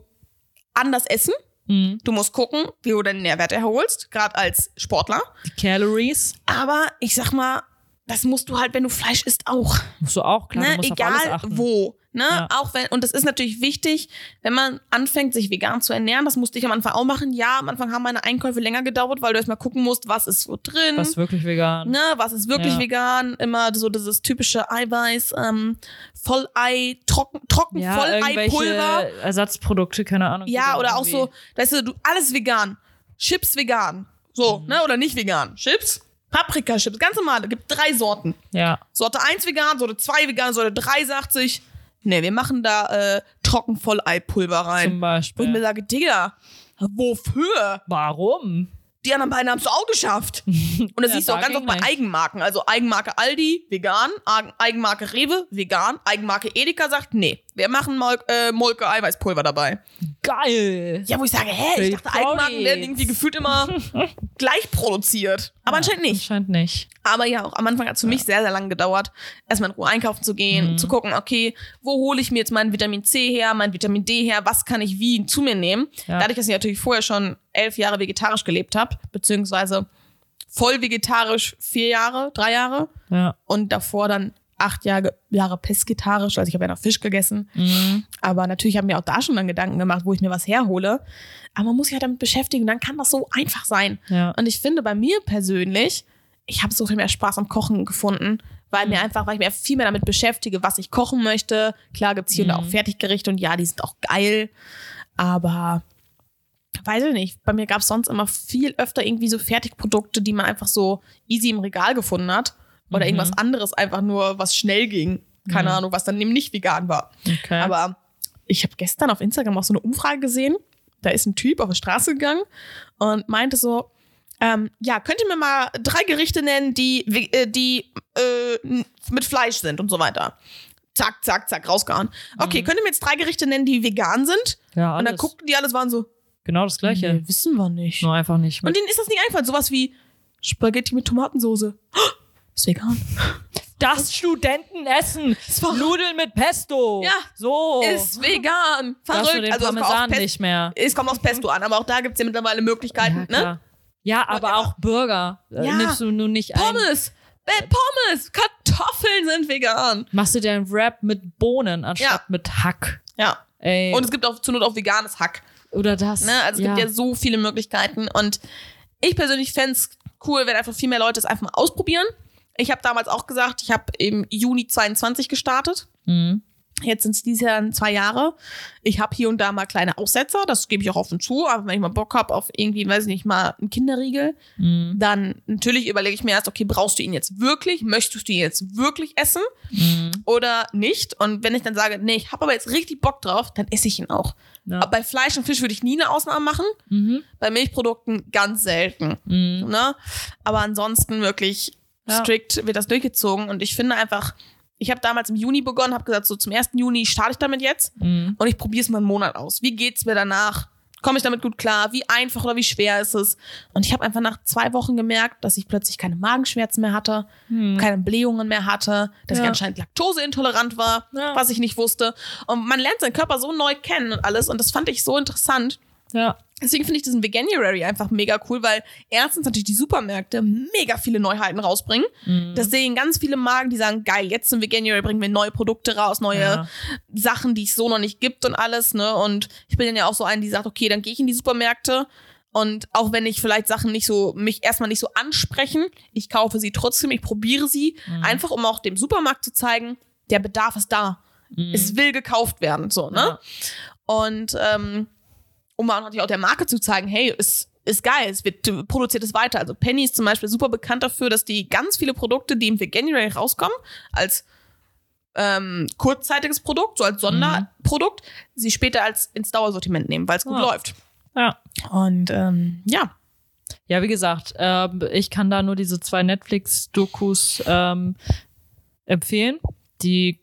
anders essen. Mhm. Du musst gucken, wie du deinen Nährwert erholst, gerade als Sportler. Die Calories Aber ich sag mal, das musst du halt, wenn du Fleisch isst, auch. musst du auch, klar, du ne? alles Egal wo. Ne? Ja. Auch wenn, und das ist natürlich wichtig, wenn man anfängt, sich vegan zu ernähren, das musste ich am Anfang auch machen. Ja, am Anfang haben meine Einkäufe länger gedauert, weil du erstmal gucken musst, was ist so drin. Was ist wirklich vegan. Ne, was ist wirklich Ja. vegan? Immer so dieses typische Eiweiß, ähm, Vollei, trocken, trocken Ja, Volleipulver. Ersatzprodukte, keine Ahnung. Ja, oder auch irgendwie- so, weißt du, du, alles vegan. Chips vegan. So, Mhm. ne, oder nicht vegan. Chips, Paprika-Chips, ganz normale. Gibt drei Sorten. Ja. Sorte 1 vegan, Sorte 2 vegan, Sorte 3 sagt sich, nee, wir machen da äh, trocken Volleipulver rein. Zum Wo ich mir Beispiel. sage, Digga, wofür? Warum? Die anderen beiden haben es auch geschafft. (laughs) Und das Ja, siehst du auch ganz oft bei. Eigenmarken. Also Eigenmarke Aldi, vegan. Eigen- Eigenmarke Rewe, vegan. Eigenmarke Edeka sagt, nee, wir machen Mol äh, Molke Eiweißpulver dabei. Geil. Ja, wo ich sage, hä, ich dachte, Eigenmarken werden irgendwie gefühlt immer (laughs) gleich produziert. Aber anscheinend nicht. Anscheinend nicht. Aber ja, auch am Anfang hat es für mich sehr, sehr lange gedauert, erstmal in Ruhe einkaufen zu gehen, Mhm. zu gucken, okay, wo hole ich mir jetzt mein Vitamin C her, mein Vitamin D her, was kann ich wie zu mir nehmen. Ja. Dadurch, dass ich natürlich vorher schon elf Jahre vegetarisch gelebt habe, beziehungsweise voll vegetarisch vier Jahre, drei Jahre Ja. und davor dann acht Jahre, Jahre pesketarisch, also ich habe ja noch Fisch gegessen. Mhm. Aber natürlich haben mir auch da schon dann Gedanken gemacht, wo ich mir was herhole. Aber man muss sich halt damit beschäftigen, dann kann das so einfach sein. Ja. Und ich finde bei mir persönlich, ich habe so viel mehr Spaß am Kochen gefunden, weil Mhm. mir einfach, weil ich mir viel mehr damit beschäftige, was ich kochen möchte. Klar gibt's hier und da auch Mhm. Fertiggerichte und ja, die sind auch geil. Aber weiß ich nicht, bei mir gab's sonst immer viel öfter irgendwie so Fertigprodukte, die man einfach so easy im Regal gefunden hat. Oder Mhm. irgendwas anderes, einfach nur, was schnell ging. Keine Mhm. Ahnung, was dann eben nicht vegan war. Okay. Aber ich habe gestern auf Instagram auch so eine Umfrage gesehen da ist ein Typ auf der Straße gegangen und meinte so, ähm, ja, könnt ihr mir mal drei Gerichte nennen, die, äh, die äh, mit Fleisch sind und so weiter. Zack, zack, zack, rausgehauen. Okay, könnt ihr mir jetzt drei Gerichte nennen, die vegan sind? Ja, Und dann alles. guckten die alles, waren so, Genau das Gleiche. nee, wissen wir nicht. Nur einfach nicht. Und denen ist das nicht eingefallen. Sowas wie Spaghetti mit Tomatensoße. Ist vegan. Das Studentenessen. Nudeln mit Pesto. Ja. So. Ist vegan. Verrückt. Also es kommt, Parmesan Pesto, nicht mehr. es kommt aufs Pesto an, aber auch da gibt es ja mittlerweile Möglichkeiten. Ja, ne? ja aber auch Burger. Äh, Ja. Nimmst du nur nicht ein. Pommes. Äh, Pommes. Kartoffeln sind vegan. Machst du dir einen Wrap mit Bohnen anstatt Ja. mit Hack. Ja. Ey. Und es gibt auch zur Not auch veganes Hack. oder das. Ne? Also es gibt ja so viele Möglichkeiten. Und ich persönlich fände es cool, wenn einfach viel mehr Leute es einfach mal ausprobieren. Ich habe damals auch gesagt, ich habe im Juni 22 gestartet. Mhm. Jetzt sind es dieses Jahr zwei Jahre. Ich habe hier und da mal kleine Aussetzer, das gebe ich auch offen zu. Aber wenn ich mal Bock habe auf irgendwie, weiß ich nicht, mal einen Kinderriegel, Mhm. dann natürlich überlege ich mir erst, okay, brauchst du ihn jetzt wirklich? Möchtest du ihn jetzt wirklich essen Mhm. oder nicht? Und wenn ich dann sage, nee, ich habe aber jetzt richtig Bock drauf, dann esse ich ihn auch. Ja. Aber bei Fleisch und Fisch würde ich nie eine Ausnahme machen. Mhm. Bei Milchprodukten ganz selten. Mhm. Ne? Aber ansonsten wirklich Ja. strikt wird das durchgezogen. Und ich finde einfach, ich habe damals im Juni begonnen, habe gesagt, so zum 1. Juni starte ich damit jetzt. Mhm. Und ich probiere es mal einen Monat aus. Wie geht's mir danach? Komme ich damit gut klar? Wie einfach oder wie schwer ist es? Und ich habe einfach nach zwei Wochen gemerkt, dass ich plötzlich keine Magenschmerzen mehr hatte, keine Blähungen mehr hatte, dass ich Ja. anscheinend laktoseintolerant war, Ja. was ich nicht wusste. Und man lernt seinen Körper so neu kennen und alles. Und das fand ich so interessant. Ja. Deswegen finde ich diesen Veganuary einfach mega cool, weil erstens natürlich die Supermärkte mega viele Neuheiten rausbringen. Mhm. Das sehen ganz viele Marken, die sagen, geil, jetzt im Veganuary bringen wir neue Produkte raus, neue Ja. Sachen, die es so noch nicht gibt und alles, ne? Und ich bin dann ja auch so eine, die sagt, okay, dann gehe ich in die Supermärkte und auch wenn ich vielleicht Sachen nicht so, mich erstmal nicht so ansprechen, ich kaufe sie trotzdem, ich probiere sie, Mhm. einfach um auch dem Supermarkt zu zeigen, der Bedarf ist da. Es will gekauft werden, so, ne? Mhm. Ja. Und ähm, um auch natürlich auch der Marke zu zeigen, hey, es ist geil, es wird du produziert es weiter. Also Penny ist zum Beispiel super bekannt dafür, dass die ganz viele Produkte, die im Veganuary rauskommen, als ähm, kurzzeitiges Produkt, so als Sonderprodukt, sie später als ins Dauersortiment nehmen, weil es gut Ja. läuft. ja. Und ähm, ja, Ja, wie gesagt, ähm, ich kann da nur diese zwei Netflix-Dokus ähm, empfehlen. Die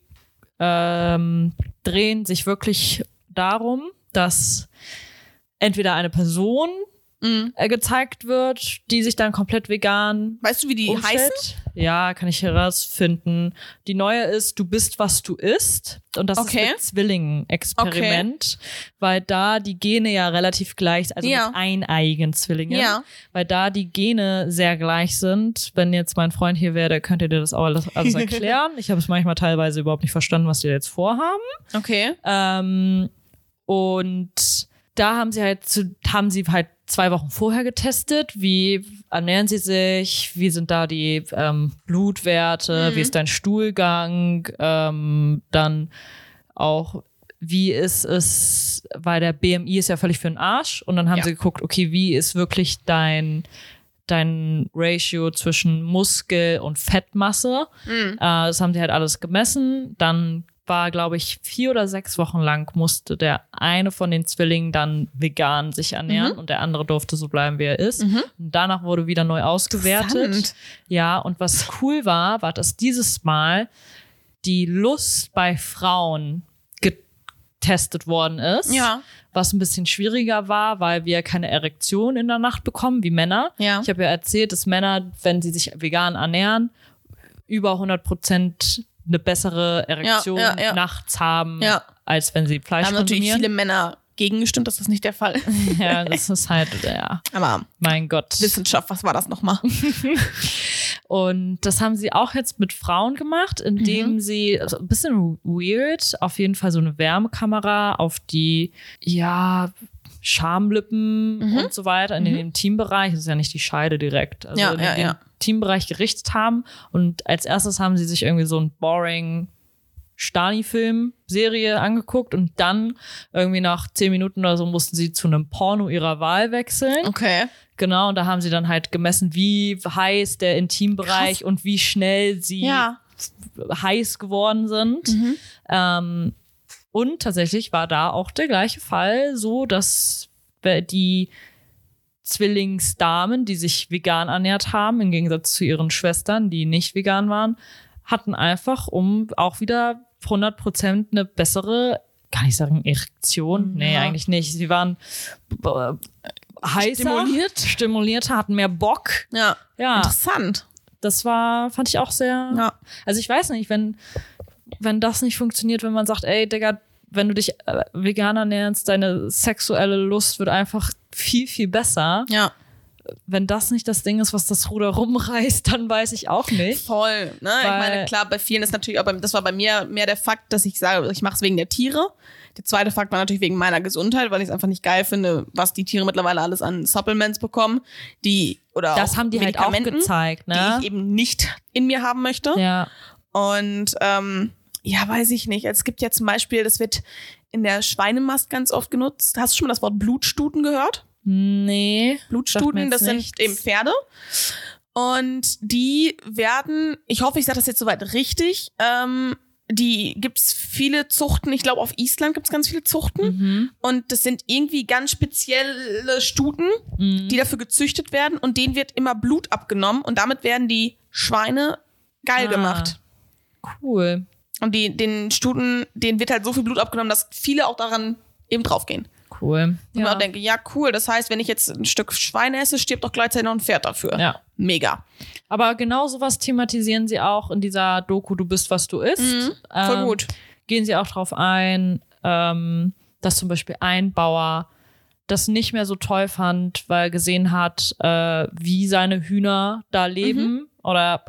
ähm, drehen sich wirklich darum, dass entweder eine Person mhm. äh, gezeigt wird, die sich dann komplett vegan weißt du, wie die umstellt. heißen? Ja, kann ich herausfinden. Die neue ist, du bist, was du isst. Und das Okay. ist ein Zwillingen-Experiment, weil da die Gene ja relativ gleich, also Ja. mit eineiigen Zwillingen, Ja. weil da die Gene sehr gleich sind. Wenn jetzt mein Freund hier wäre, der könnte dir das auch alles, alles (laughs) erklären. ich habe es manchmal teilweise überhaupt nicht verstanden, was die jetzt vorhaben. Okay. Ähm, und da haben sie halt zu, haben sie halt zwei Wochen vorher getestet. Wie ernähren sie sich? Wie sind da die ähm, Blutwerte? Mhm. Wie ist dein Stuhlgang? Ähm, dann auch, wie ist es, weil der BMI ist ja völlig für den Arsch. Und dann haben Ja. sie geguckt, okay, wie ist wirklich dein dein Ratio zwischen Muskel und Fettmasse. Mhm. Äh, das haben sie halt alles gemessen. Dann war, glaube ich, vier oder sechs Wochen lang musste der eine von den Zwillingen dann vegan sich ernähren Mhm. und der andere durfte so bleiben, wie er ist. Und danach wurde wieder neu ausgewertet. Ja, und was cool war, war, dass dieses Mal die Lust bei Frauen getestet worden ist. Ja. Was ein bisschen schwieriger war, weil wir keine Erektion in der Nacht bekommen, wie Männer. Ja. Ich habe ja erzählt, dass Männer, wenn sie sich vegan ernähren, über 100 Prozent eine bessere Erektion Ja, ja, ja. nachts haben, als wenn sie Da Fleisch haben natürlich konsumieren. viele Männer gegengestimmt, dass das nicht der Fall. (laughs) ja, das ist halt, ja, Aber mein Gott. Wissenschaft, was war das nochmal? (laughs) Und das haben sie auch jetzt mit Frauen gemacht, indem Mhm. sie, also ein bisschen weird, auf jeden Fall so eine Wärmekamera auf die, ja, Schamlippen Mhm. und so weiter in den Intimbereich, das ist ja nicht die Scheide direkt, also Ja, in ja, den ja. Intimbereich gerichtet haben. Und als erstes haben sie sich irgendwie so ein boring Stani-Film-Serie angeguckt und dann irgendwie nach zehn Minuten oder so mussten sie zu einem Porno ihrer Wahl wechseln. Okay. Genau, und da haben sie dann halt gemessen, wie heiß der Intimbereich Krass. und wie schnell sie Ja. heiß geworden sind. Mhm. Ähm, und tatsächlich war da auch der gleiche Fall so, dass die Zwillingsdamen, die sich vegan ernährt haben, im Gegensatz zu ihren Schwestern, die nicht vegan waren, hatten einfach, um auch wieder 100% eine bessere, kann ich sagen, Erektion? Nee, Ja. eigentlich nicht. Sie waren äh, heißer, Stimuliert. stimulierter, hatten mehr Bock. Ja. Ja, Interessant. das war, fand ich auch sehr. Ja. Also ich weiß nicht, wenn, wenn das nicht funktioniert, wenn man sagt, ey, Digga, wenn du dich äh, vegan ernährst, deine sexuelle Lust wird einfach viel, viel besser. Ja. Wenn das nicht das Ding ist, was das Ruder rumreißt, dann weiß ich auch nicht. Voll. Ne? ich meine, klar, bei vielen ist natürlich, aber das war bei mir mehr der Fakt, dass ich sage, ich mache es wegen der Tiere. Der zweite Fakt war natürlich wegen meiner Gesundheit, weil ich es einfach nicht geil finde, was die Tiere mittlerweile alles an Supplements bekommen, die oder Das auch haben die halt auch gezeigt, die ne? ich eben nicht in mir haben möchte. Ja. Und ähm, ja, weiß ich nicht. Es gibt ja zum Beispiel, das wird in der Schweinemast ganz oft genutzt. Hast du schon mal das Wort Blutstuten gehört? Nee. Blutstuten, das sind nichts. eben Pferde. Und die werden, ich hoffe, ich sage das jetzt soweit richtig, ähm, die gibt's viele Zuchten, ich glaube auf Island gibt's ganz viele Zuchten. Mhm. Und das sind irgendwie ganz spezielle Stuten, Mhm. die dafür gezüchtet werden und denen wird immer Blut abgenommen und damit werden die Schweine geil Ah. gemacht. Cool. Und die, den Stuten, denen wird halt so viel Blut abgenommen, dass viele auch daran eben draufgehen. Cool. Und ich auch denke, ja, cool. Das heißt, wenn ich jetzt ein Stück Schwein esse, stirbt doch gleichzeitig noch ein Pferd dafür. ja. Mega. Aber genau sowas thematisieren sie auch in dieser Doku Du bist, was du isst. Mhm, Voll Ähm, gut. Gehen sie auch drauf ein, ähm, dass zum Beispiel ein Bauer das nicht mehr so toll fand, weil er gesehen hat, äh, wie seine Hühner da leben. Oder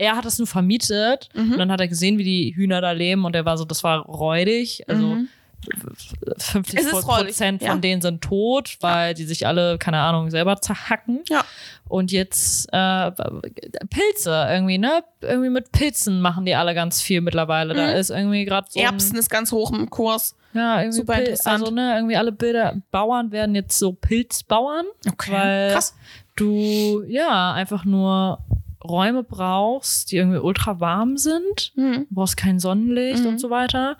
er hat es nur vermietet Mhm. und dann hat er gesehen, wie die Hühner da leben und er war so, das war räudig. Also Mhm. 50 Es ist räudig, Prozent ja. von denen sind tot, weil die sich alle, keine Ahnung, selber zerhacken. Ja. Und jetzt äh, Pilze irgendwie, ne? Irgendwie mit Pilzen machen die alle ganz viel mittlerweile. Da Mhm. ist irgendwie gerade so. Erbsen ist ganz hoch im Kurs. ja, irgendwie Super interessant. Also, ne, irgendwie alle Bilder, Bauern werden jetzt so Pilzbauern, weil Krass. du ja einfach nur Räume brauchst, die irgendwie ultra warm sind. Mhm. Du brauchst kein Sonnenlicht Mhm. und so weiter.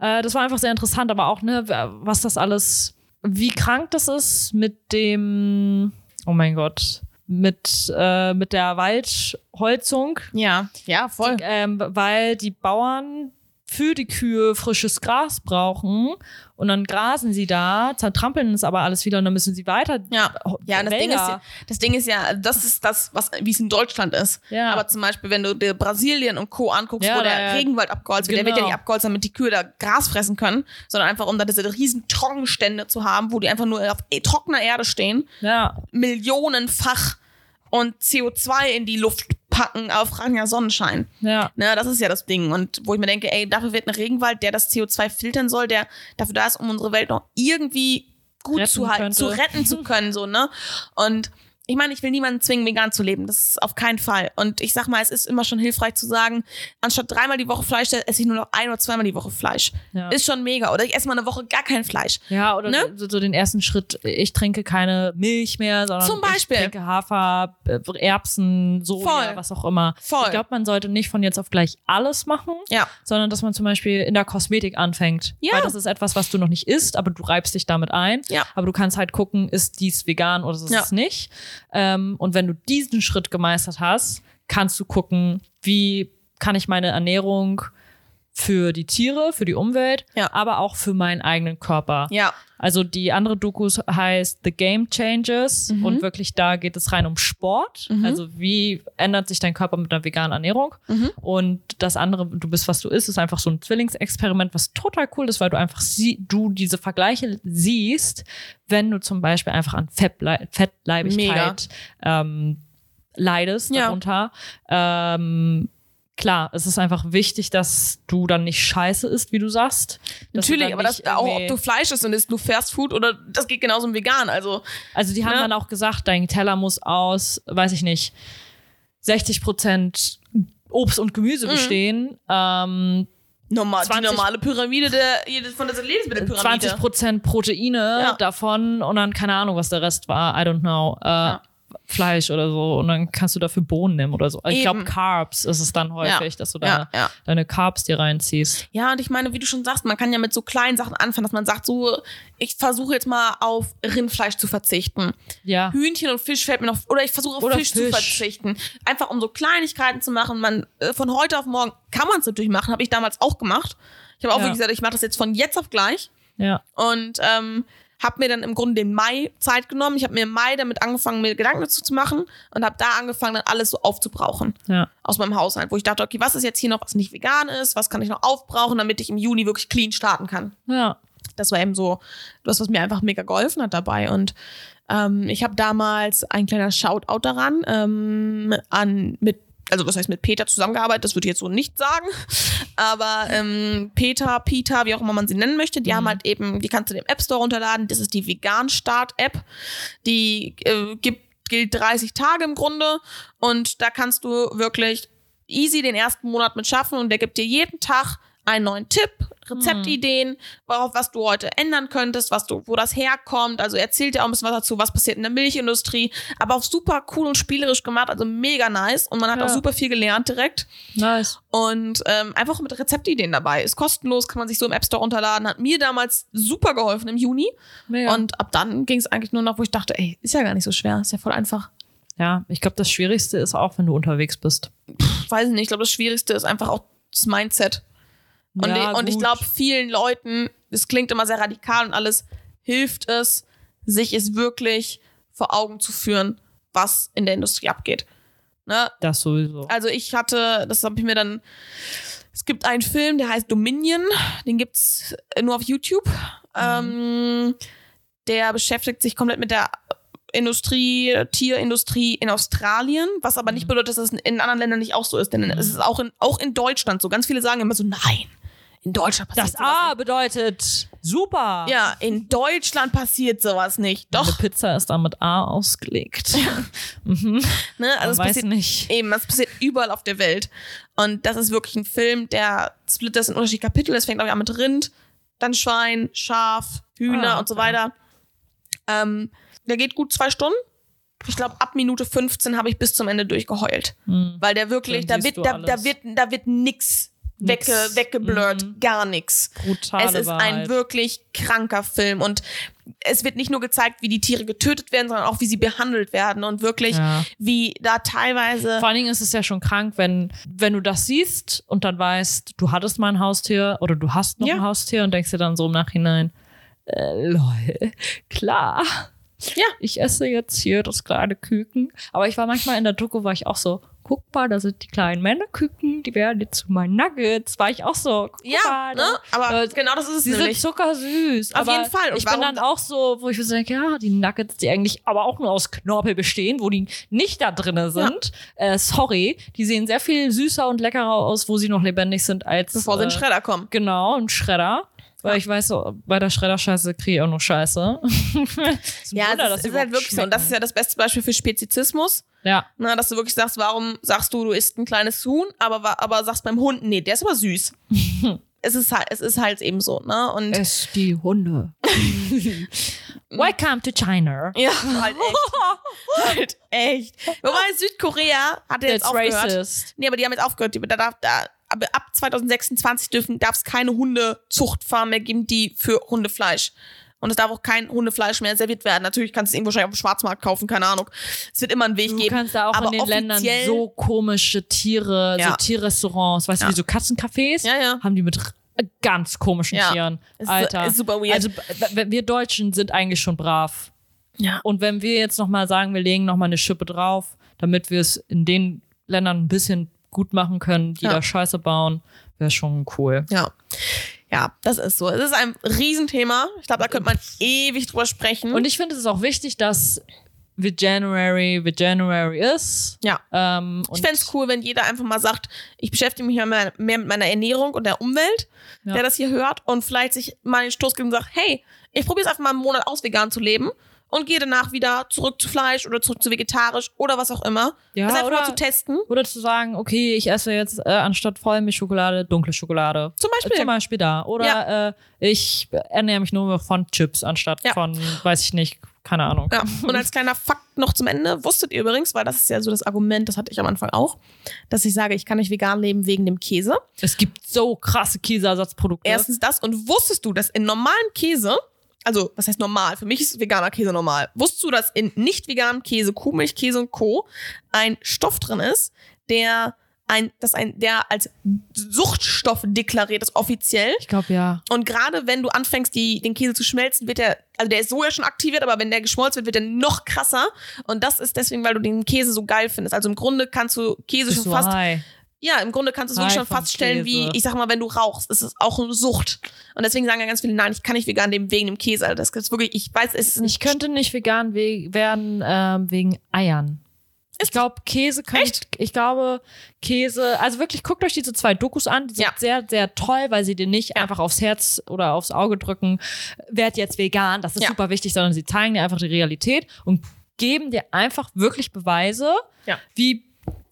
Äh, das war einfach sehr interessant, aber auch, ne, was das alles, wie krank das ist mit dem, oh mein Gott, mit, äh, mit der Waldholzung, Ja, ja, voll. ähm, weil die Bauern für die Kühe frisches Gras brauchen und dann grasen sie da, zertrampeln es aber alles wieder und dann müssen sie weiter. Ja, ja das Ding, ist, ja- das Ding ist ja, das ist das, was wie es in Deutschland ist. Ja. Aber zum Beispiel, wenn du dir Brasilien und Co. anguckst, Ja, wo der da- Regenwald abgeholzt wird, der wird ja Genau. nicht abgeholzt, damit die Kühe da Gras fressen können, sondern einfach, um da diese riesen Trockenstände zu haben, wo die einfach nur auf eh, trockener Erde stehen, Ja, millionenfach und CO2 in die Luft packen auf reiner Sonnenschein. ja. Ne, das ist ja das Ding. Und wo ich mir denke, ey, dafür wird ein Regenwald, der das CO2 filtern soll, der dafür da ist, um unsere Welt noch irgendwie gut Retten zu halten, könnte. zu retten zu können, so, ne? Und ich meine, ich will niemanden zwingen, vegan zu leben. Das ist auf keinen Fall. Und ich sag mal, es ist immer schon hilfreich zu sagen, anstatt dreimal die Woche Fleisch, esse ich nur noch ein oder zweimal die Woche Fleisch. Ja. Ist schon mega. Oder ich esse mal eine Woche gar kein Fleisch. Ja, oder Ne? so, so den ersten Schritt, ich trinke keine Milch mehr, sondern Zum Beispiel. ich trinke Hafer, äh, Erbsen, Soja, Voll. was auch immer. Voll. Ich glaube, man sollte nicht von jetzt auf gleich alles machen, Ja. sondern dass man zum Beispiel in der Kosmetik anfängt. Ja. Weil das ist etwas, was du noch nicht isst, aber du reibst dich damit ein. Ja. Aber du kannst halt gucken, ist dies vegan oder ist es Ja. nicht. Ähm, und wenn du diesen Schritt gemeistert hast, kannst du gucken, wie kann ich meine Ernährung für die Tiere, für die Umwelt, Ja. aber auch für meinen eigenen Körper. Ja. Also die andere Dokus heißt The Game Changes Mhm. und wirklich da geht es rein um Sport. Also wie ändert sich dein Körper mit einer veganen Ernährung? Mhm. Und das andere, du bist, was du isst, ist einfach so ein Zwillingsexperiment, was total cool ist, weil du einfach sie, du diese Vergleiche siehst, wenn du zum Beispiel einfach an Fettblei Fettleibigkeit ähm, leidest Ja. darunter. Ähm, klar, es ist einfach wichtig, dass du dann nicht scheiße isst, wie du sagst. Du Natürlich, aber das auch, ob du Fleisch isst und isst nur Fast Food oder das geht genauso im Vegan. Also, Also die haben Ne? dann auch gesagt, dein Teller muss aus, weiß ich nicht, 60 Prozent Obst und Mhm. Gemüse bestehen, ähm, normal, 20 die normale Pyramide der, von der Lebensmittelpyramide. 20 Prozent Proteine Ja. davon und dann keine Ahnung, was der Rest war. I don't know. Äh, Fleisch oder so und dann kannst du dafür Bohnen nehmen oder so. Ich glaube. Carbs ist es dann häufig, dass du da Ja, ja. deine Carbs dir reinziehst. Ja, und ich meine, wie du schon sagst, man kann ja mit so kleinen Sachen anfangen, dass man sagt, so, ich versuche jetzt mal auf Rindfleisch zu verzichten. Ja. Hühnchen und Fisch fällt mir noch, oder ich versuche auf Oder Fisch, zu Fisch. verzichten. Einfach um so Kleinigkeiten zu machen. Man, äh, von heute auf morgen kann man es natürlich machen, habe ich damals auch gemacht. Ich habe auch Ja. wirklich gesagt, ich mache das jetzt von jetzt auf gleich. Ja. Und ähm, habe mir dann im Grunde den Mai Zeit genommen. Ich habe mir im Mai damit angefangen, mir Gedanken dazu zu machen und habe da angefangen, dann alles so aufzubrauchen Ja. aus meinem Haushalt, wo ich dachte, okay, was ist jetzt hier noch, was nicht vegan ist, was kann ich noch aufbrauchen, damit ich im Juni wirklich clean starten kann. Ja. Das war eben so, das, was mir einfach mega geholfen hat dabei. Und ähm, ich habe damals ein kleiner Shoutout daran ähm, an mit also was heißt mit Peter zusammengearbeitet, das würde ich jetzt so nicht sagen, aber ähm, Peter, Peter, wie auch immer man sie nennen möchte, die haben halt eben, die kannst du im App Store runterladen, das ist die Vegan Start App, die äh, gibt, gilt 30 Tage im Grunde. Und da kannst du wirklich easy den ersten Monat mit schaffen. Und der gibt dir jeden Tag einen neuen Tipp, Rezeptideen, worauf was du heute ändern könntest, was du, wo das herkommt. Also erzählt dir auch ein bisschen was dazu, was passiert in der Milchindustrie, aber auch super cool und spielerisch gemacht, also mega nice und man hat Ja. auch super viel gelernt direkt Nice. und ähm, einfach mit Rezeptideen dabei. Ist kostenlos, kann man sich so im App Store runterladen. Hat mir damals super geholfen im Juni Mega. und ab dann ging es eigentlich nur noch, wo ich dachte, ey, ist ja gar nicht so schwer, ist ja voll einfach. ja, ich glaube, das Schwierigste ist auch, wenn du unterwegs bist. weiß ich nicht, ich glaube, das Schwierigste ist einfach auch das Mindset. Und, Ja, ich, und ich glaube, vielen Leuten, es klingt immer sehr radikal und alles, hilft es, sich es wirklich vor Augen zu führen, was in der Industrie abgeht. Ne? Das sowieso. Also ich hatte, das habe ich mir dann, es gibt einen Film, der heißt Dominion, den gibt's nur auf YouTube. Ähm, der beschäftigt sich komplett mit der Industrie, Tierindustrie in Australien, was aber nicht bedeutet, dass das in anderen Ländern nicht auch so ist, denn es ist auch in, auch in Deutschland so. Ganz viele sagen immer so, nein, in Deutschland passiert Das sowas A bedeutet super. nicht. Ja, in Deutschland passiert sowas nicht. Doch, Pizza ist da mit A ausgelegt. mhm. ne? Also es weiß passiert nicht. Eben, das passiert überall auf der Welt. Und das ist wirklich ein Film, der splittert das in unterschiedliche Kapitel. Es fängt, glaube ich, an mit Rind, dann Schwein, Schaf, Hühner Ah, und so weiter. Ähm, der geht gut zwei Stunden. Ich glaube, ab Minute 15 habe ich bis zum Ende durchgeheult. Hm. Weil der wirklich, Dann da wird, da, da wird, da wird nix, Nix. Wegge, weggeblurrt, Mhm. gar nix. Brutale Es ist ein Wahrheit. wirklich kranker Film und es wird nicht nur gezeigt, wie die Tiere getötet werden, sondern auch, wie sie behandelt werden und wirklich, Ja. wie da teilweise Vor allen Dingen ist es ja schon krank, wenn, wenn du das siehst und dann weißt, du hattest mal ein Haustier oder du hast noch Ja. ein Haustier und denkst dir dann so im Nachhinein, äh, lol, (laughs) klar. Ja. Ich esse jetzt hier das kleine Küken. Aber ich war manchmal in der Doku, war ich auch so, guck mal, da sind die kleinen Männerküken, die werden jetzt zu meinen Nuggets. War ich auch so, Ja, mal, ne? Aber äh, genau das ist es sind nämlich. zuckersüß. Auf jeden Fall. Und ich bin dann auch so, wo ich so denke, ja, die Nuggets, die eigentlich aber auch nur aus Knorpel bestehen, wo die nicht da drinne sind. Äh, sorry, die sehen sehr viel süßer und leckerer aus, wo sie noch lebendig sind, als bevor sie in äh, den Schredder kommen. Genau, ein Schredder. Weil ich weiß, so, bei der Schredder-Scheiße kriege ich auch noch Scheiße. (laughs) Ja, Wunder, es dass ist, halt wirklich so. Und das ist ja das beste Beispiel für Spezizismus. schmecken. Ja, Na, dass du wirklich sagst, warum sagst du, du isst ein kleines Huhn, aber, aber sagst beim Hund, nee, der ist aber süß. (laughs) es ist halt, es ist halt eben so, ne? Und es die Hunde. (laughs) Welcome to China. ja, halt echt. halt echt. Wobei Südkorea hat jetzt That's aufgehört. racist. Nee, aber die haben jetzt aufgehört. Die, da darf, da, ab 2026 dürfen, darf es keine Hundezuchtfarm mehr geben, die für Hundefleisch. Und es darf auch kein Hundefleisch mehr serviert werden. Natürlich kannst du es irgendwo wahrscheinlich auf dem Schwarzmarkt kaufen, keine Ahnung. Es wird immer einen Weg Du geben. kannst da auch aber in den Ländern so komische Tiere, Ja. so Tierrestaurants, weißt Ja. du, wie so Katzencafés, Ja, haben die mit ganz komischen. Tieren. Ist- Alter. ist super weird. Also wir Deutschen sind eigentlich schon brav. Ja. Und wenn wir jetzt nochmal sagen, wir legen nochmal eine Schippe drauf, damit wir es in den Ländern ein bisschen gut machen können, die Ja. da Scheiße bauen, wäre schon cool. Ja. Ja, das ist so. Es ist ein Riesenthema. Ich glaube, da könnte man ewig drüber sprechen. Und ich finde es ist auch wichtig, dass Veganuary Veganuary ist. ja. Ähm, Ich fände es cool, wenn jeder einfach mal sagt, ich beschäftige mich mehr, mehr mit meiner Ernährung und der Umwelt, Ja. der das hier hört und vielleicht sich mal den Stoß gibt und sagt, hey, ich probiere es einfach mal einen Monat aus, vegan zu leben und gehe danach wieder zurück zu Fleisch oder zurück zu vegetarisch oder was auch immer. Ja, das einfach oder- mal zu testen. Oder zu sagen, okay, ich esse jetzt äh, anstatt Vollmilchschokolade dunkle Schokolade. Zum Beispiel. Äh, Zum Beispiel da. Oder äh, ich ernähre mich nur von Chips anstatt Ja. von, weiß ich nicht, keine Ahnung. Ja. Und als kleiner Fakt noch zum Ende, wusstet ihr übrigens, weil das ist ja so das Argument, das hatte ich am Anfang auch, dass ich sage, ich kann nicht vegan leben wegen dem Käse. Es gibt so krasse Käseersatzprodukte. Erstens das und wusstest du, dass in normalen Käse, also was heißt normal, für mich ist veganer Käse normal, wusstest du, dass in nicht veganem Käse, Kuhmilch, Käse und Co. ein Stoff drin ist, der ein, das ein, der als Suchtstoff deklariert ist, offiziell. ich glaube ja. Und gerade wenn du anfängst, die, den Käse zu schmelzen, wird der, also der ist so ja schon aktiviert, aber wenn der geschmolzen wird, wird der noch krasser. Und das ist deswegen, weil du den Käse so geil findest. Also im Grunde kannst du Käse schon fast, high. Ja, im Grunde kannst du es wirklich schon vom feststellen, wie, ich sag mal, wenn du rauchst, ist es auch eine Sucht. Und deswegen sagen ja ganz viele, nein, ich kann nicht vegan leben wegen dem Käse. Also das ist wirklich, ich weiß, es ist Ich könnte nicht vegan we werden ähm, wegen Eiern. Ich glaube, Käse kann. Echt? Ich glaube, Käse. Also wirklich, guckt euch diese zwei Dokus an. Die sind Ja. sehr, sehr toll, weil sie dir nicht einfach aufs Herz oder aufs Auge drücken, werd jetzt vegan, das ist Ja. super wichtig, sondern sie zeigen dir einfach die Realität und geben dir einfach wirklich Beweise, Ja. wie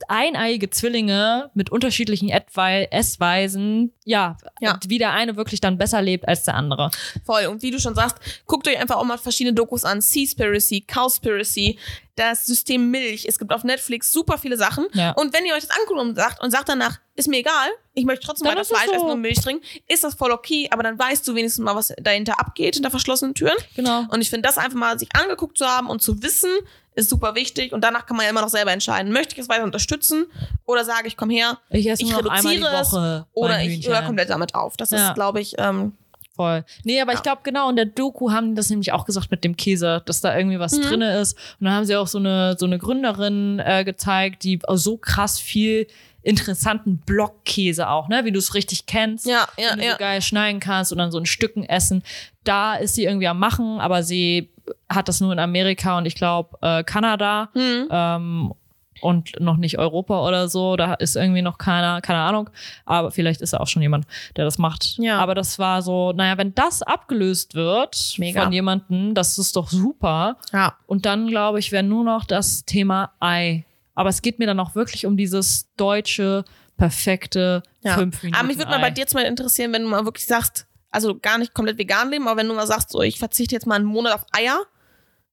eineiige Zwillinge mit unterschiedlichen Esswei- Essweisen, ja, Ja. wie der eine wirklich dann besser lebt als der andere. voll. Und wie du schon sagst, guckt euch einfach auch mal verschiedene Dokus an. Seaspiracy, Cowspiracy, das System Milch. Es gibt auf Netflix super viele Sachen. Ja. Und wenn ihr euch das anguckt und sagt, und sagt danach, ist mir egal, ich möchte trotzdem Dann weiter Fleisch so. essen und Milch trinken, ist das voll okay, aber dann weißt du wenigstens mal, was dahinter abgeht hinter verschlossenen Türen. Genau. Und ich finde, das einfach mal sich angeguckt zu haben und zu wissen, ist super wichtig. Und danach kann man ja immer noch selber entscheiden, möchte ich es weiter unterstützen oder sage ich, komm her, Ich esse ich reduziere es oder ich höre komplett damit auf. Das Ja. ist, glaube ich, ähm, Voll. Nee, aber ich glaube genau, in der Doku haben die das nämlich auch gesagt mit dem Käse, dass da irgendwie was Mhm. drinne ist. Und dann haben sie auch so eine, so eine Gründerin äh, gezeigt, die so krass viel interessanten Blockkäse auch, ne, wie du es richtig kennst. ja, ja, den du ja. so geil schneiden kannst und dann so in Stücken essen. Da ist sie irgendwie am machen, aber sie hat das nur in Amerika und ich glaube äh, Kanada Hm. ähm, und noch nicht Europa oder so. Da ist irgendwie noch keiner, keine Ahnung. Aber vielleicht ist da auch schon jemand, der das macht. Ja. Aber das war so, naja, wenn das abgelöst wird Mega. von jemandem, das ist doch super. ja. Und dann, glaube ich, wäre nur noch das Thema Ei. Aber es geht mir dann auch wirklich um dieses deutsche, perfekte Ja. fünf Minuten Aber mich würde mal bei Ei. dir zum Beispiel interessieren, wenn du mal wirklich sagst, also gar nicht komplett vegan leben, aber wenn du mal sagst, so ich verzichte jetzt mal einen Monat auf Eier,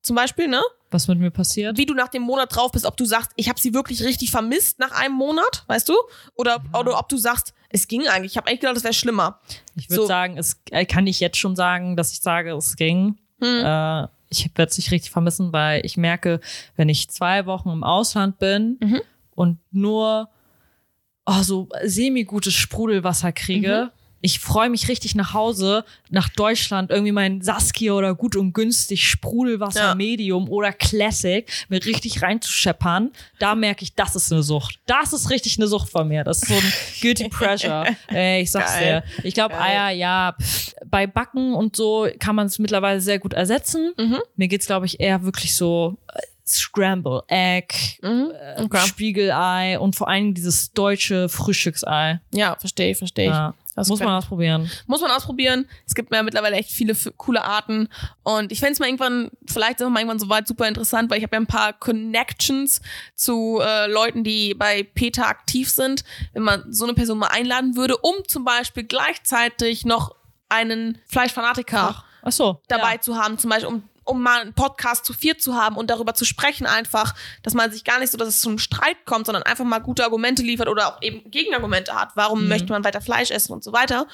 zum Beispiel, ne? Was mit mir passiert? Wie du nach dem Monat drauf bist, ob du sagst, ich habe sie wirklich richtig vermisst nach einem Monat, weißt du? Oder, oder ob du sagst, es ging eigentlich. Ich habe eigentlich gedacht, das wäre schlimmer. Ich würde So. sagen, es äh, kann ich jetzt schon sagen, dass ich sage, es ging. Hm. Äh, ich werde es nicht richtig vermissen, weil ich merke, wenn ich zwei Wochen im Ausland bin Mhm. und nur oh, so semi-gutes Sprudelwasser kriege, Mhm. Ich freue mich richtig nach Hause, nach Deutschland, irgendwie mein Saskia oder gut und günstig Sprudelwasser Ja. Medium oder Classic mir richtig reinzuscheppern. Da merke ich, das ist eine Sucht. Das ist richtig eine Sucht von mir. Das ist so ein (laughs) Guilty Pressure. Ey, ich sag's Geil. dir. Ich glaube. Eier, ja, pff, bei Backen und so kann man es mittlerweile sehr gut ersetzen. Mhm. Mir geht's, glaube ich, eher wirklich so äh, Scramble Egg, Mhm. äh, Okay. Spiegelei und vor allem dieses deutsche Frühstücksei. Ja, verstehe ich, verstehe ich. Ja. Das Muss man ausprobieren. Muss man ausprobieren. Es gibt ja mittlerweile echt viele coole Arten. Und ich fände es mal irgendwann, vielleicht ist es mal irgendwann soweit super interessant, weil ich habe ja ein paar Connections zu äh, Leuten, die bei PETA aktiv sind. Wenn man so eine Person mal einladen würde, um zum Beispiel gleichzeitig noch einen Fleischfanatiker Ach so. dabei Ja. zu haben, zum Beispiel um, um mal einen Podcast zu viert zu haben und darüber zu sprechen einfach, dass man sich gar nicht so, dass es zum Streit kommt, sondern einfach mal gute Argumente liefert oder auch eben Gegenargumente hat. Warum Mhm. möchte man weiter Fleisch essen und so weiter.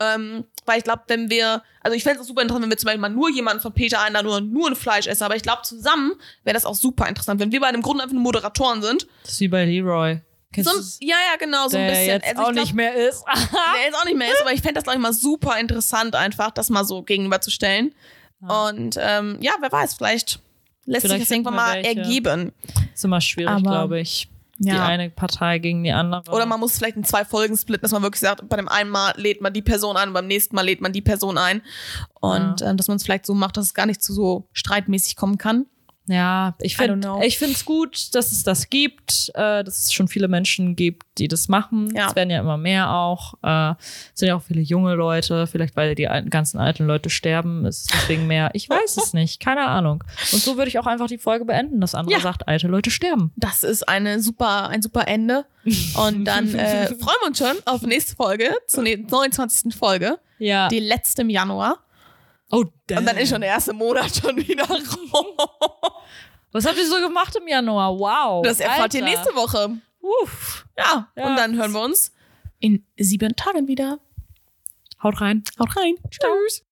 Ähm, weil ich glaube, wenn wir, also ich fände es auch super interessant, wenn wir zum Beispiel mal nur jemanden von Peter einladen oder nur ein Fleisch essen, aber ich glaube, zusammen wäre das auch super interessant, wenn wir bei einem Grunde einfach nur Moderatoren sind. Das ist wie bei Leroy. So, ja, ja, genau, so ein bisschen. jetzt Also auch glaub, nicht mehr ist. (laughs) der jetzt auch nicht mehr ist, aber ich fände das, glaube ich, mal super interessant, einfach das mal so gegenüberzustellen. Und ähm, ja, wer weiß, vielleicht lässt Vielleicht sich das irgendwann mal welche. ergeben. ist immer schwierig, glaube ich. Die Ja. eine Partei gegen die andere. Oder man muss vielleicht in zwei Folgen splitten, dass man wirklich sagt, bei dem einen Mal lädt man die Person ein und beim nächsten Mal lädt man die Person ein. Und ähm, dass man es vielleicht so macht, dass es gar nicht zu so streitmäßig kommen kann. Ja, ich finde ich finde es gut, dass es das gibt, äh, dass es schon viele Menschen gibt, die das machen. Ja. Es werden ja immer mehr auch. Äh, es sind ja auch viele junge Leute, vielleicht weil die alten, ganzen alten Leute sterben, ist es deswegen mehr. Ich weiß es nicht, keine Ahnung. Und so würde ich auch einfach die Folge beenden, dass andere Ja. sagt, alte Leute sterben. Das ist eine super, ein super Ende. Und dann äh, (laughs) freuen wir uns schon auf nächste Folge, zur ne- 29. Folge, Ja. die letzte im Januar. Oh, Und dann ist schon der erste Monat schon wieder (laughs) rum. Was habt ihr so gemacht im Januar? Wow. Das erfahrt ihr Alter. nächste Woche. Uff. Ja, Ja. und dann hören wir uns in sieben Tagen wieder. Haut rein. Haut rein. Tschüss.